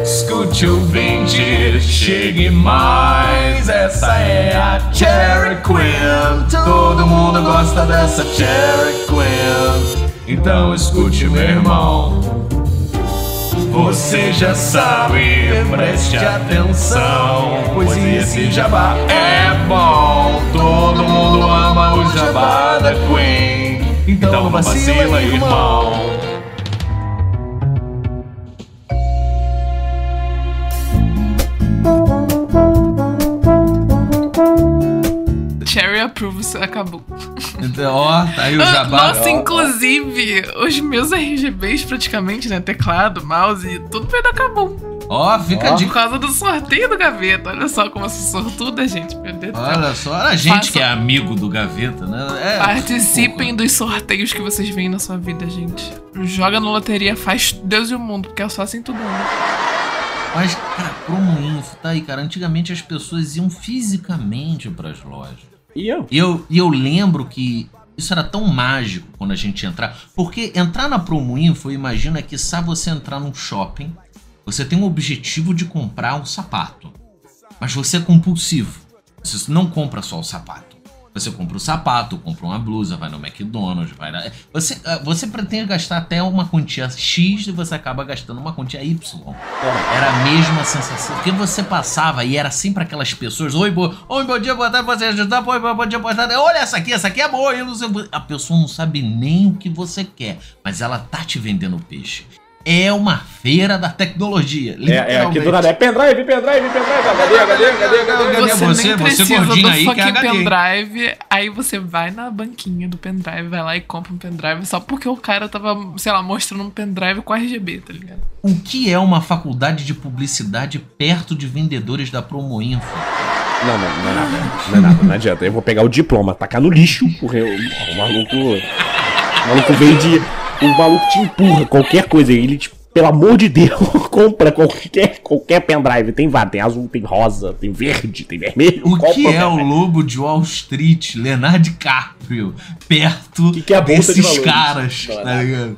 Speaker 2: Escute ouvinte, chegue mais. Essa é a Cherry Queen. Todo mundo gosta dessa Cherry Queen. Então escute, meu irmão. Você já sabe, preste atenção. Pois esse jabá é bom. Todo mundo ama o jabá da Queen. Então vacila, irmão.
Speaker 4: Cherry approves, acabou.
Speaker 2: Então, ó, tá aí o
Speaker 4: Ah,
Speaker 2: jabá.
Speaker 4: Nossa, inclusive, os meus RGBs praticamente, né? Teclado, mouse, tudo veio da Kabum.
Speaker 2: Ó, fica
Speaker 4: Por
Speaker 2: de
Speaker 4: causa do sorteio do gaveta. Olha só como eu sou sortuda, gente. Meu Deus.
Speaker 2: Olha só, a gente
Speaker 4: Façam-
Speaker 2: que é amigo do Gaveta, né? É,
Speaker 4: Participem dos sorteios que vocês veem na sua vida, gente. Joga na loteria, faz Deus e o mundo, porque é só assim tudo anda.
Speaker 2: Mas, cara, promo info, tá aí, cara. Antigamente as pessoas iam fisicamente pras lojas.
Speaker 5: E eu?
Speaker 2: E eu, e eu lembro que isso era tão mágico quando a gente entrar. Porque entrar na Promo Info, imagina que sabe você entrar num shopping, você tem o objetivo de comprar um sapato. Mas você é compulsivo. Você não compra só o sapato. Você compra o sapato, compra uma blusa, vai no McDonald's, vai na... Você, ah, você pretende gastar até uma quantia X e você acaba gastando uma quantia Y. Era a mesma sensação. Porque você passava e era sempre aquelas pessoas. Oi, bo... Oi bom dia, boa tarde, você ajudar? Oi, bom dia, boa tarde. Olha essa aqui, essa aqui é boa. Eu não sei... A pessoa não sabe nem o que você quer, mas ela tá te vendendo peixe. É uma feira da tecnologia.
Speaker 5: É, é aqui do nada. É pendrive, pendrive, pendrive. HD, HD, HD, HD.
Speaker 2: Cadê
Speaker 4: Você,
Speaker 2: você?
Speaker 4: nem
Speaker 2: Você gordinho
Speaker 4: do
Speaker 2: aí, que é HD,
Speaker 4: pendrive. Aí você vai na banquinha do pendrive, vai lá e compra um pendrive só porque o cara tava, sei lá, mostrando um pendrive com RGB, tá ligado?
Speaker 2: O que é uma faculdade de publicidade perto de vendedores da Promoinfo?
Speaker 5: Não, não, não é nada. Não é nada, não adianta. Eu vou pegar o diploma, tacar no lixo, porque o, o maluco. O maluco vende. O maluco te empurra qualquer coisa. Ele te, pelo amor de Deus, [LAUGHS] compra qualquer, qualquer pendrive. Tem vários, tem azul, tem rosa, tem verde, tem vermelho.
Speaker 2: O que é o lobo de Wall Street, Leonardo DiCaprio, perto
Speaker 5: que é bolsa de
Speaker 2: desses
Speaker 5: valores?
Speaker 2: caras,
Speaker 5: Não é
Speaker 2: tá ligado?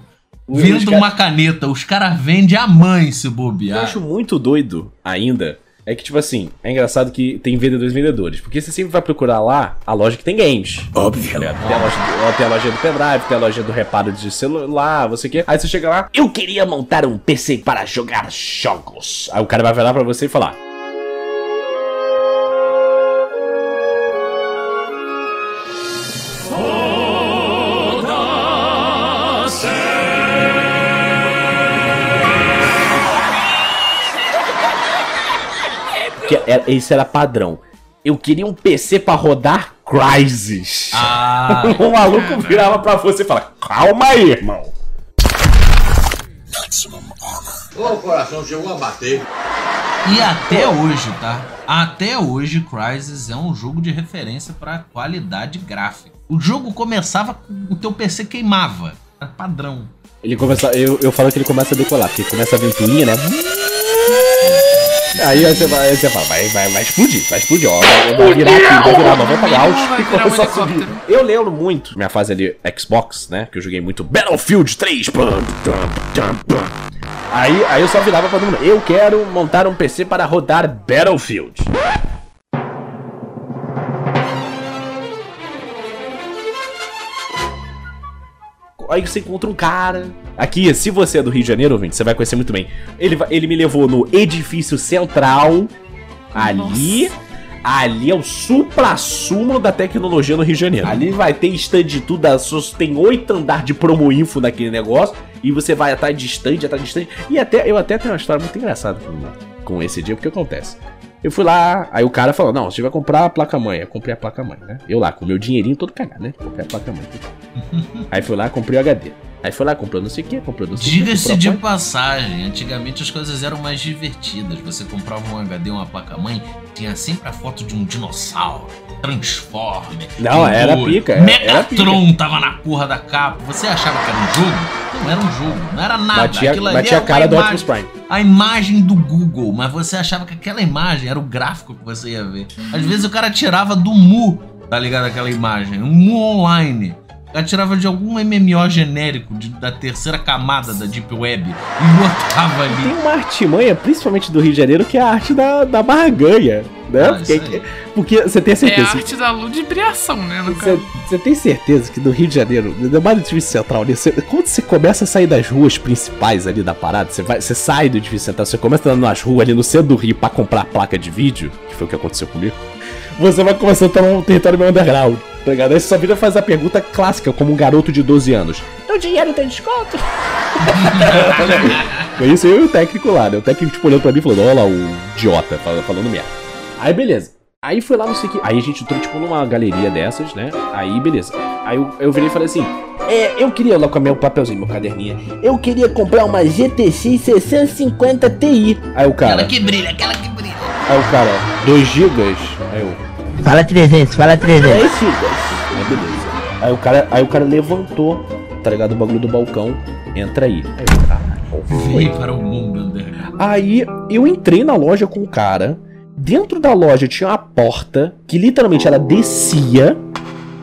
Speaker 2: Vendo
Speaker 5: cara-
Speaker 2: uma caneta, os caras vendem a mãe se
Speaker 5: que eu
Speaker 2: bobear.
Speaker 5: acho muito doido ainda é que, tipo assim, é engraçado que tem vendedores e vendedores. Porque você sempre vai procurar lá a loja que tem games. Óbvio. Tem a loja, do- tem a loja do pendrive, tem a loja do reparo de celular, você quer. Aí você chega lá, eu queria montar um PC para jogar jogos. Aí o cara vai virar pra você e falar. Que era, esse era padrão. Eu queria um PC pra rodar Crysis.
Speaker 2: Ah, [LAUGHS]
Speaker 5: o maluco virava pra você e fala: Calma aí, irmão.
Speaker 13: Ô, coração chegou a bater.
Speaker 2: e até hoje, tá? Até hoje, Crysis é um jogo de referência pra qualidade gráfica. O jogo começava com o teu PC queimava. Era padrão.
Speaker 5: Ele começa, eu, eu falo que ele começa a decolar, porque começa a ventoinha, né? Aí, você, vai, aí você fala, vai, vai, vai explodir, vai explodir, ó. Vai, vai virar aqui, vai virar 90 graus
Speaker 4: Vai
Speaker 5: e começar a subir. Eu lembro muito, minha fase ali, Xbox, né? Que eu joguei muito Battlefield 3. pam, tam, tam, pam. Aí, aí eu só virava pra todo mundo, eu quero montar um PC para rodar Battlefield. Aí você encontra um cara. Aqui, se você é do Rio de Janeiro, ouvinte, você vai conhecer muito bem. Ele, ele me levou no edifício central. Ali. Ali é o supra-sumo da tecnologia no Rio de Janeiro. Ali vai ter stand de tudo. Tem oito andares de promo info naquele negócio. E você vai atrás de stand, atrás de stand. E até, eu até tenho uma história muito engraçada com, com esse dia, porque acontece. Eu fui lá, aí o cara falou: Não, você vai comprar a placa-mãe. Eu comprei a placa-mãe, né? Eu lá, com o meu dinheirinho todo cagado, né? Comprei a placa-mãe. [LAUGHS] aí fui lá, comprei o HD. Aí foi lá, comprou não sei o que, comprou não sei o que.
Speaker 2: Diga-se de passagem, antigamente as coisas eram mais divertidas. Você comprava um HD, uma placa-mãe, tinha sempre a foto de um dinossauro, Transformer.
Speaker 5: Não, era pica, era- era
Speaker 2: Megatron tava na porra da capa. Você achava que era um jogo? Não era um jogo, não era nada.
Speaker 5: Batia,
Speaker 2: Aquilo ali
Speaker 5: batia a cara do
Speaker 2: imagem-
Speaker 5: Optimus Prime.
Speaker 2: a imagem do Google, mas você achava que aquela imagem era o gráfico que você ia ver. Às vezes o cara tirava do Mu, tá ligado? Aquela imagem, um Mu online. O cara tirava de algum MMO genérico de- da terceira camada da Deep Web e botava ali.
Speaker 5: Tem uma artimanha, principalmente do Rio de Janeiro, que é a arte da, da barganha, né?
Speaker 2: Ah,
Speaker 5: porque, porque você tem
Speaker 4: É a
Speaker 5: certeza.
Speaker 4: arte da ludibriação, né? No
Speaker 5: Você, você tem certeza que no Rio de Janeiro, ainda mais no edifício central, né, você- quando você começa a sair das ruas principais ali da parada, você, vai, você sai do edifício central, você começa a andar nas ruas ali no centro do Rio pra comprar placa de vídeo, que foi o que aconteceu comigo, você vai começando a estar num território meio underground, tá ligado? Aí você só vira fazer a pergunta clássica, como um garoto de 12 anos.
Speaker 12: O dinheiro tem desconto? [LAUGHS]
Speaker 5: Foi isso eu e o técnico lá, né? O técnico tipo olhando pra mim e falando, olha lá o idiota fal- falando merda. Aí beleza. Aí foi lá, não sei o que. Aí a gente entrou, tipo, numa galeria dessas, né? Aí, beleza. Aí eu, eu virei e falei assim: É, eu queria lá com meu papelzinho, meu caderninho. Eu queria comprar uma GTX 650 Ti. Aí o cara.
Speaker 2: Aquela que brilha, aquela que brilha.
Speaker 5: Aí o cara, 2 gigas? Aí eu.
Speaker 14: Fala 300, fala 300.
Speaker 5: 10 gigas. Aí beleza. Aí o cara, aí o cara levantou, tá ligado? O bagulho do balcão. Entra aí. Aí eu, caralho, qual foi?
Speaker 2: Vem para o mundo, André.
Speaker 5: Aí eu entrei na loja com o cara. Dentro da loja tinha uma porta que literalmente ela descia.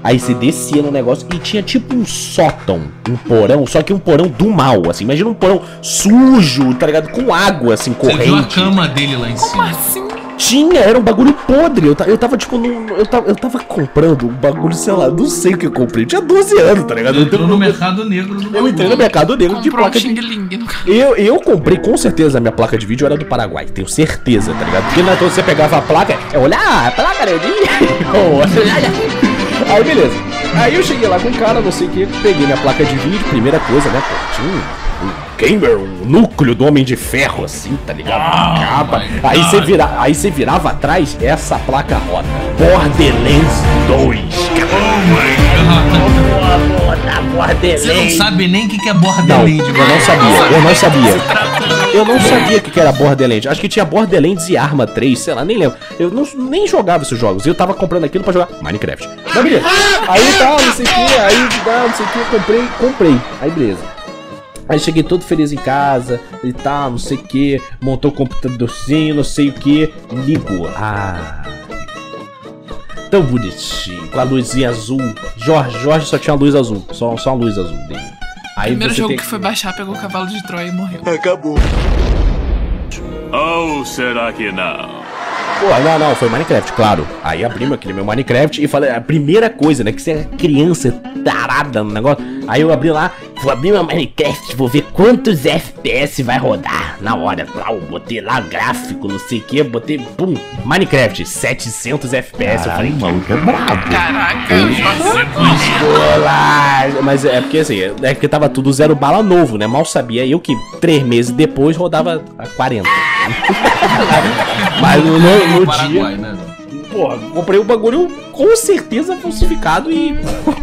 Speaker 5: Aí você descia no negócio e tinha tipo um sótão, um porão, só que um porão do mal, assim. Imagina um porão sujo, tá ligado? Com água, assim,
Speaker 2: Você viu a
Speaker 5: corrente.
Speaker 2: cama dele lá em cima.
Speaker 4: assim?
Speaker 5: Tinha, era um bagulho podre. Eu, eu tava, tipo, num, eu, tava, eu tava comprando um bagulho, sei lá, não sei o que eu comprei. Eu tinha 12 anos, tá ligado? Eu,
Speaker 2: Entrou no mercado negro do
Speaker 5: eu entrei no mercado negro de placa de eu, eu comprei com certeza a minha placa de vídeo era do Paraguai, tenho certeza, tá ligado? Porque na toa você pegava a placa, é olhar, a placa de [LAUGHS] Aí beleza. Aí eu cheguei lá com o cara, não sei o que, peguei minha placa de vídeo, primeira coisa, né? Pô, tinha um, um gamer, um núcleo do Homem de Ferro, assim, tá ligado? Capa. Aí você vira, aí você virava atrás, essa placa roda. Borderlands 2.
Speaker 2: Você não sabe nem o que que é
Speaker 5: Não,
Speaker 2: Borderland.
Speaker 5: eu não sabia, eu não sabia. Eu não sabia o que era Borderlands. Acho que tinha Borderlands e Arma 3, sei lá, nem lembro. Eu não, nem jogava esses jogos. Eu tava comprando aquilo pra jogar Minecraft. Mas beleza. Aí tá, não sei o que, aí tá, não sei o que, comprei, comprei. Aí beleza. Aí cheguei todo feliz em casa e tal, não sei o que, montou o computadorzinho, não sei o que, ligou. Ah. Tão bonitinho, com a luzinha azul. Jorge, Jorge só tinha luz azul, só, só a luz azul dele. Aí
Speaker 4: Primeiro
Speaker 5: você
Speaker 4: jogo
Speaker 5: tem-
Speaker 4: que foi baixar, pegou o cavalo de Troia e morreu.
Speaker 15: Acabou. Ou será que não?
Speaker 5: Pô, não, não, foi Minecraft, claro. Aí abrimos aquele meu Minecraft e falei, a primeira coisa, né, que você é criança tarada no negócio. Aí eu abri lá, vou abrir meu Minecraft, vou ver quantos FPS vai rodar na hora. Tal, botei lá gráfico, não sei o que, botei, pum, Minecraft, 700 FPS. eu falei, maluco, é brabo.
Speaker 4: Caraca,
Speaker 5: lá. Mas é porque assim, é porque tava tudo zero bala novo, né? Mal sabia eu que três meses depois rodava a 40. [LAUGHS] Mas no, no, no
Speaker 2: Paraguai,
Speaker 5: dia.
Speaker 2: né?
Speaker 5: Porra, comprei o bagulho com certeza falsificado e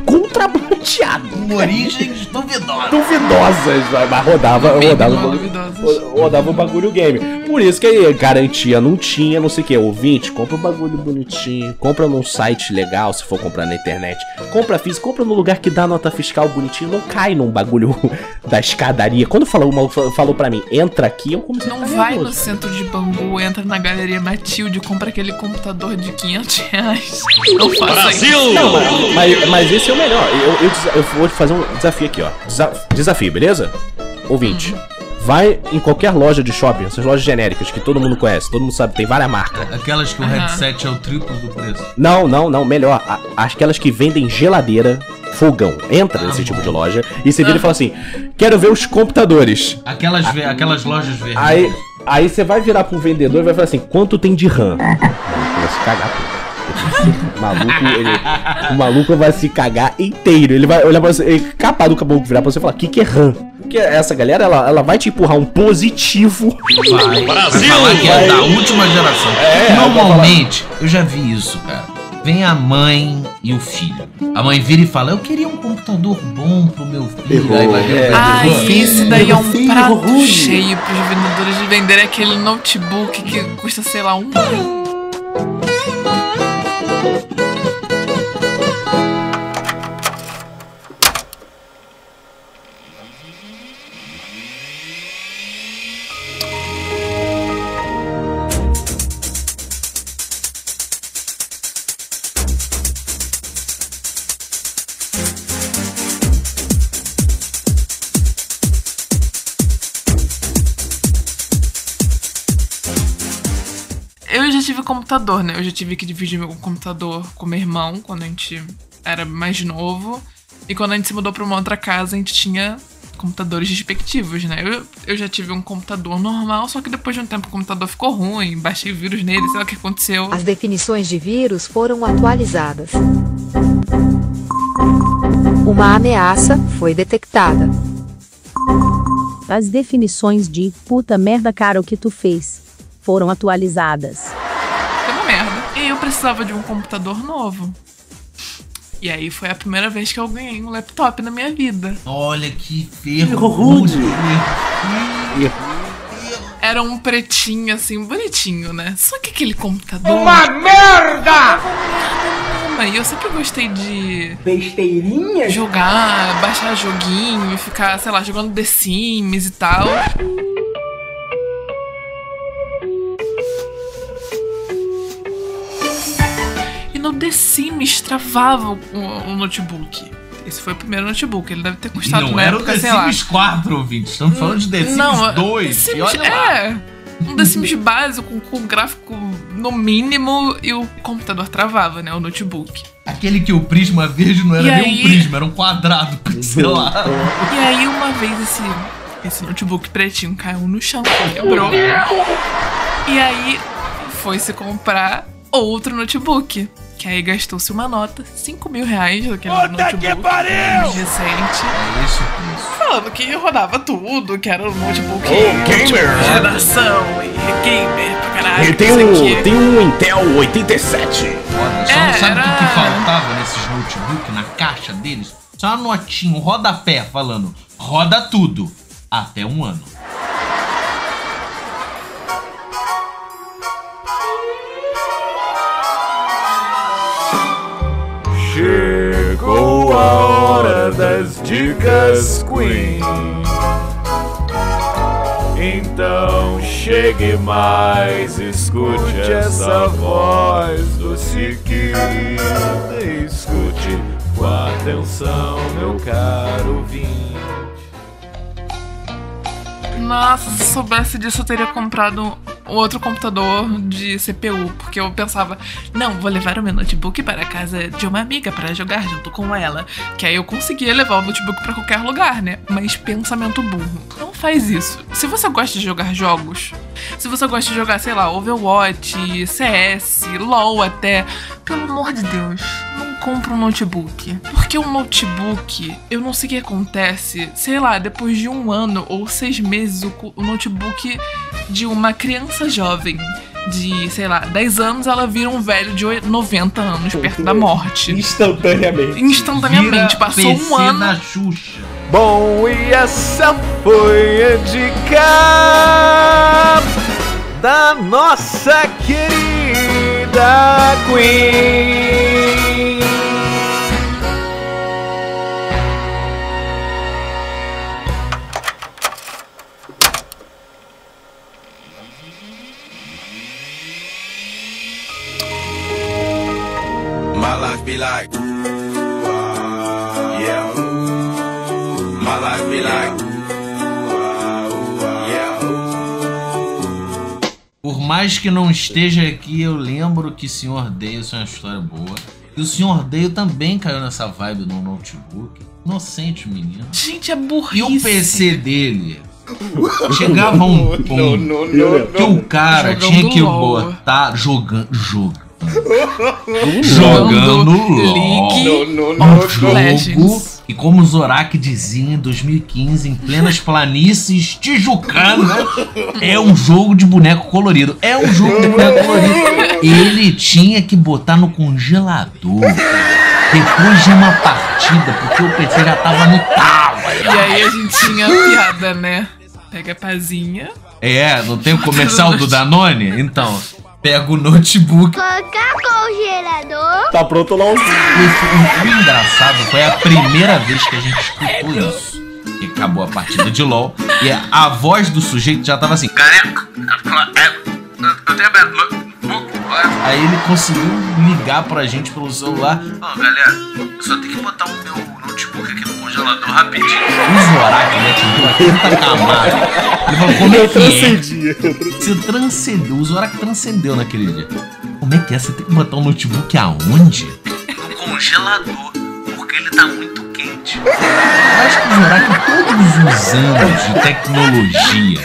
Speaker 5: contrabandeado.
Speaker 2: Com origens duvidosas.
Speaker 5: Duvidosas, mas rodava, rodava, o bagulho, rodava o bagulho game. Por isso que aí, garantia não tinha, não sei o que. Ouvinte, compra o bagulho bonitinho, compra num site legal, se for comprar na internet. Compra físico, compra no lugar que dá nota fiscal bonitinho, não cai num bagulho [LAUGHS] da escadaria. Quando falou, uma, falou pra mim, entra aqui, eu comecei
Speaker 4: Não
Speaker 5: a
Speaker 4: vai no centro de Bangu, entra na galeria Matilde, compra aquele computador de 500 reais. Não faça isso.
Speaker 5: Não, mas, mas, mas esse é o melhor. Eu, eu, eu vou te fazer um desafio aqui, ó. Desa- desafio, beleza? Ouvinte. Vai em qualquer loja de shopping, essas lojas genéricas que todo mundo conhece, todo mundo sabe, tem várias marcas.
Speaker 2: Aquelas que o
Speaker 4: Aham.
Speaker 2: headset é o triplo do preço.
Speaker 5: Não, não, não, melhor. Aquelas que vendem geladeira, fogão. Entra nesse tipo de loja e você vira e fala assim: quero ver os computadores.
Speaker 2: Aquelas, ve- aquelas lojas verdes.
Speaker 5: Aí, aí você vai virar pro vendedor e vai falar assim: quanto tem de RAM? Vai se cagar. pô. O maluco, ele- o maluco vai se cagar inteiro. Ele vai olhar pra você, ele, capaz do caboclo virar pra você e falar: o que, que é RAM? Porque essa galera, ela, ela vai te empurrar um positivo.
Speaker 2: Vai, vai falar que é da última geração.
Speaker 5: É,
Speaker 2: Normalmente, eu já vi isso, cara. Vem a mãe e o filho. A mãe vira e fala: Eu queria um computador bom pro meu filho. Aí vai ver o
Speaker 5: É.
Speaker 4: Ai, esse daí é um
Speaker 2: Filho,
Speaker 4: prato
Speaker 2: ruim.
Speaker 4: cheio pros vendedores de vender aquele notebook que custa, sei lá, um real. Eu tive computador, né? Eu já tive que dividir meu computador com meu irmão quando a gente era mais novo. E quando a gente se mudou pra uma outra casa, a gente tinha computadores respectivos, né? Eu, eu já tive um computador normal, só que depois de um tempo o computador ficou ruim, baixei vírus nele, sei lá o que aconteceu.
Speaker 9: As definições de vírus foram atualizadas. Uma ameaça foi detectada. As definições de puta merda cara o que tu fez foram atualizadas.
Speaker 4: Foi uma merda. E aí eu precisava de um computador novo. E aí foi a primeira vez que eu ganhei um laptop na minha vida.
Speaker 2: Olha que ferro.
Speaker 5: rude.
Speaker 4: Era um pretinho, assim, bonitinho, né? Só que aquele computador.
Speaker 6: Uma merda!
Speaker 4: E eu sempre gostei de
Speaker 6: Besteirinha?
Speaker 4: jogar, baixar joguinho e ficar, sei lá, jogando The Sims e tal. The Sims travava o, o notebook. Esse foi o primeiro notebook, ele deve ter custado
Speaker 2: não era o
Speaker 4: época,
Speaker 2: The
Speaker 4: sei lá.
Speaker 2: Sims 4, ouvintes. Estamos falando de The Sims
Speaker 4: Não,
Speaker 2: 2.
Speaker 4: Sims-
Speaker 2: e olha lá.
Speaker 4: É, um The Sims básico, com gráfico no mínimo e o computador travava, né? O notebook.
Speaker 2: Aquele que o prisma verde não era
Speaker 4: E
Speaker 2: nem
Speaker 4: aí-
Speaker 2: um prisma, era um quadrado [LAUGHS] pixelado.
Speaker 4: E aí, uma vez esse, esse notebook pretinho caiu no chão, quebrou. E aí, foi se comprar outro notebook. Que aí gastou-se uma nota, 5 mil reais daquele notebook
Speaker 7: que pariu!
Speaker 4: recente.
Speaker 2: É esse o preço.
Speaker 4: Falando que rodava tudo, que era um notebook
Speaker 5: Oh, gamer!
Speaker 4: geração e gamer pra caralho.
Speaker 5: Ele tem um, tem um Intel 87.
Speaker 2: Foda. Só
Speaker 4: É,
Speaker 2: não sabe o que, que faltava nesses notebooks, na caixa deles? Só uma notinha, um rodapé falando, roda tudo. Até um ano.
Speaker 1: Hora das dicas Queen. Então chegue mais, escute essa voz doce querida. Escute com atenção, meu caro ouvinte.
Speaker 4: Nossa, se soubesse disso, eu teria comprado outro computador de CPU, porque eu pensava, não, vou levar o meu notebook para a casa de uma amiga para jogar junto com ela, que aí eu conseguia levar o notebook para qualquer lugar, né? Mas pensamento burro. Não faz isso. Se você gosta de jogar jogos, se você gosta de jogar, sei lá, Overwatch, CS, LoL até, pelo amor de Deus, não compra um notebook. Porque um notebook, eu não sei o que acontece, sei lá, depois de um ano ou seis meses, o, notebook de uma criança jovem de, sei lá, 10 anos, ela vira um velho de oi- 90 anos, perto da morte.
Speaker 5: Instantaneamente.
Speaker 4: Instantaneamente,
Speaker 2: Vira
Speaker 4: passou
Speaker 2: PC
Speaker 4: um ano.
Speaker 2: da Xuxa.
Speaker 1: Bom, e essa foi a dica da nossa querida Queen.
Speaker 14: Be like, yeah. My life be like, yeah.
Speaker 2: Por mais que não esteja aqui, eu lembro que Sr. Dale, isso é uma história boa. E o Sr. Dale também caiu nessa vibe no notebook. Inocente, menino.
Speaker 4: Gente, é burrice.
Speaker 2: E o PC dele? [LAUGHS] Chegava um ponto que o cara
Speaker 4: Jogando
Speaker 2: tinha que botar jogando. Jogando.
Speaker 4: Jogando
Speaker 2: LOL.
Speaker 4: League
Speaker 2: Um
Speaker 4: of
Speaker 2: jogo.
Speaker 4: Legends.
Speaker 2: E como o Zorak dizia em 2015, em plenas planícies tijucanas, é um jogo de boneco colorido. É um jogo de boneco colorido. Ele tinha que botar no congelador. Depois de uma partida, porque o PC já tava no talo.
Speaker 4: E aí a gente tinha a piada, né? Pega a pazinha.
Speaker 2: É, não tem o comercial do Danone? Então, pega o notebook.
Speaker 16: Colocar congelador.
Speaker 5: Tá pronto não?
Speaker 2: O, o- engraçado foi a primeira vez que a gente escutou isso. E acabou a partida de LOL. E a, voz do sujeito já tava assim. Careca! Aí ele conseguiu ligar pra gente pelo celular. Ó, galera, eu só tenho que botar o meu notebook aqui no congelador rapidinho. O Zorak, né, quinta camada. Ele falou, como é
Speaker 5: Eu
Speaker 2: que é?
Speaker 5: transcendi.
Speaker 2: Você transcendeu, o Zorak transcendeu naquele dia. Como é que é? Você tem que botar o notebook aonde? No congelador, porque ele tá muito quente. Eu acho que todos os anos de tecnologia,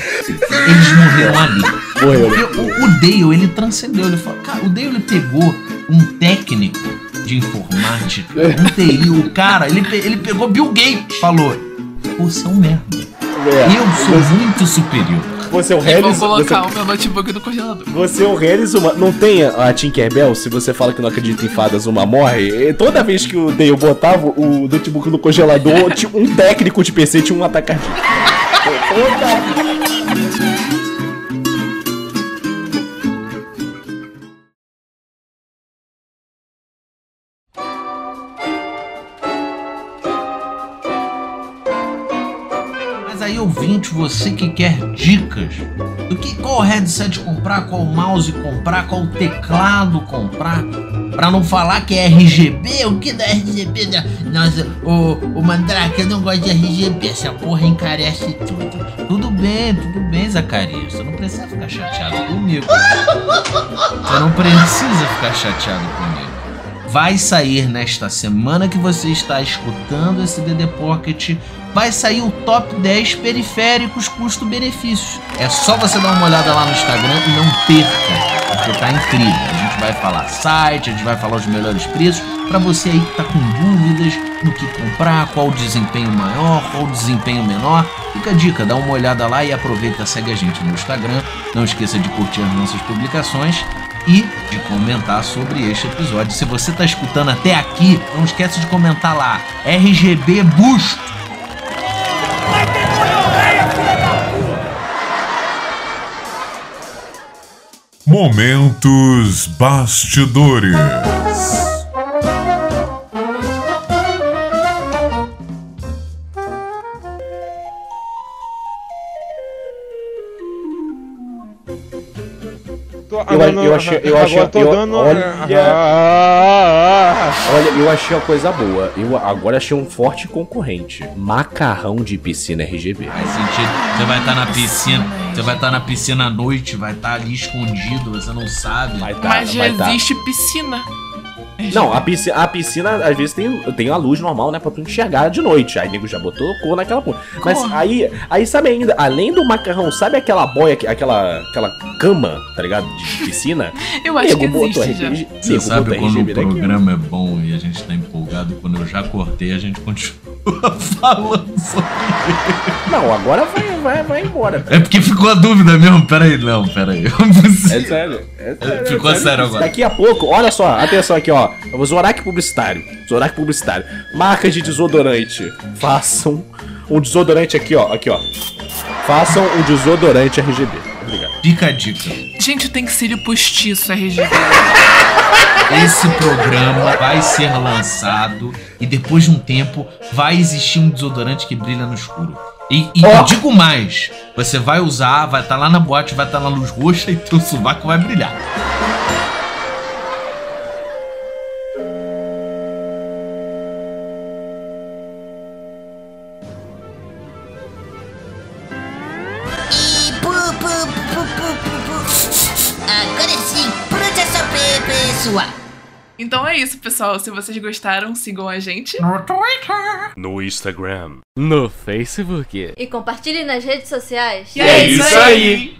Speaker 2: eles morreram ali.
Speaker 5: Morreu,
Speaker 2: Porque o, Dale, ele transcendeu. Ele falou, cara, o Dale ele pegou um técnico de informática, um TI, o cara, ele, ele pegou Bill Gates, falou: Você é um merda.
Speaker 5: É,
Speaker 2: Eu sou muito superior.
Speaker 5: Você é o
Speaker 4: Vou
Speaker 5: Harris.
Speaker 4: colocar
Speaker 5: Você,
Speaker 4: o meu notebook no congelador.
Speaker 5: você é o Harris, uma. Não tem a Tinkerbell? Se você fala que não acredita em fadas, uma morre. E toda vez que o Dale botava o notebook no congelador, [LAUGHS] tinha um técnico de PC tinha um ataque cardíaco. [LAUGHS] Toda
Speaker 2: ouvinte, você que quer dicas do que qual headset comprar, qual mouse comprar, qual teclado comprar, pra não falar que é RGB, o que da RGB? da- Nossa, o, o Mandrake, eu não gosto de RGB, essa porra encarece tudo. Tudo bem, tudo bem, Zacarias, você não precisa ficar chateado comigo. Você não precisa ficar chateado comigo. Vai sair nesta semana que você está escutando esse DD Pocket. Vai sair o top 10 periféricos custo-benefícios. É só você dar uma olhada lá no Instagram e não perca, porque tá incrível. A gente vai falar site, a gente vai falar os melhores preços. Para você aí que tá com dúvidas no que comprar, qual o desempenho maior, qual o desempenho menor, fica a dica, dá uma olhada lá e aproveita, segue a gente no Instagram. Não esqueça de curtir as nossas publicações e de comentar sobre este episódio. Se você está escutando até aqui, não esquece de comentar lá. RGB Busto.
Speaker 17: Momentos Bastidores.
Speaker 5: Eu, eu achei, eu achei, eu-
Speaker 18: dando.
Speaker 5: olha, olha, eu achei uma coisa boa. Eu agora achei um forte concorrente. Macarrão de piscina RGB.
Speaker 2: Faz sentido. Você vai estar na piscina, você vai estar na piscina à noite, vai estar ali escondido, você não sabe.
Speaker 5: Vai tá,
Speaker 4: Mas já
Speaker 5: vai tá.
Speaker 4: existe piscina.
Speaker 5: Não, a piscina, a piscina às vezes tem, tem a luz normal, né? Pra tu enxergar de noite. Aí o nego já botou cor naquela porra. Mas aí, aí sabe ainda, além do macarrão, sabe aquela boia, que- aquela, aquela cama, tá ligado? De piscina? [LAUGHS]
Speaker 4: Eu acho que
Speaker 5: Nego botou
Speaker 4: existe já.
Speaker 5: RGB,
Speaker 2: Você sabe quando o programa é bom e a gente tá empolgado, quando eu já cortei, a gente continua [LAUGHS] falando sobre
Speaker 5: Não, agora vai, vai, vai embora.
Speaker 2: É porque ficou a dúvida mesmo. Pera aí, não, pera aí. [LAUGHS]
Speaker 5: É sério. É sério
Speaker 2: Ficou
Speaker 5: é
Speaker 2: sério agora.
Speaker 5: Daqui a pouco, olha só, atenção aqui, ó. O Zorak publicitário. Zorak publicitário. Marcas de desodorante. Façam um desodorante aqui, ó. Aqui, ó. Façam um desodorante RGB.
Speaker 2: Fica a dica.
Speaker 4: Gente, tem que ser postiço RGB.
Speaker 2: Esse programa vai ser lançado e depois de um tempo vai existir um desodorante que brilha no escuro. E, e eu digo mais: você vai usar, vai estar lá na boate, vai estar na luz roxa e teu sovaco vai brilhar.
Speaker 4: Então é isso, pessoal. Se vocês gostaram, sigam a gente.
Speaker 5: No Instagram.
Speaker 1: No Facebook.
Speaker 19: E compartilhe nas redes sociais.
Speaker 4: E é isso aí.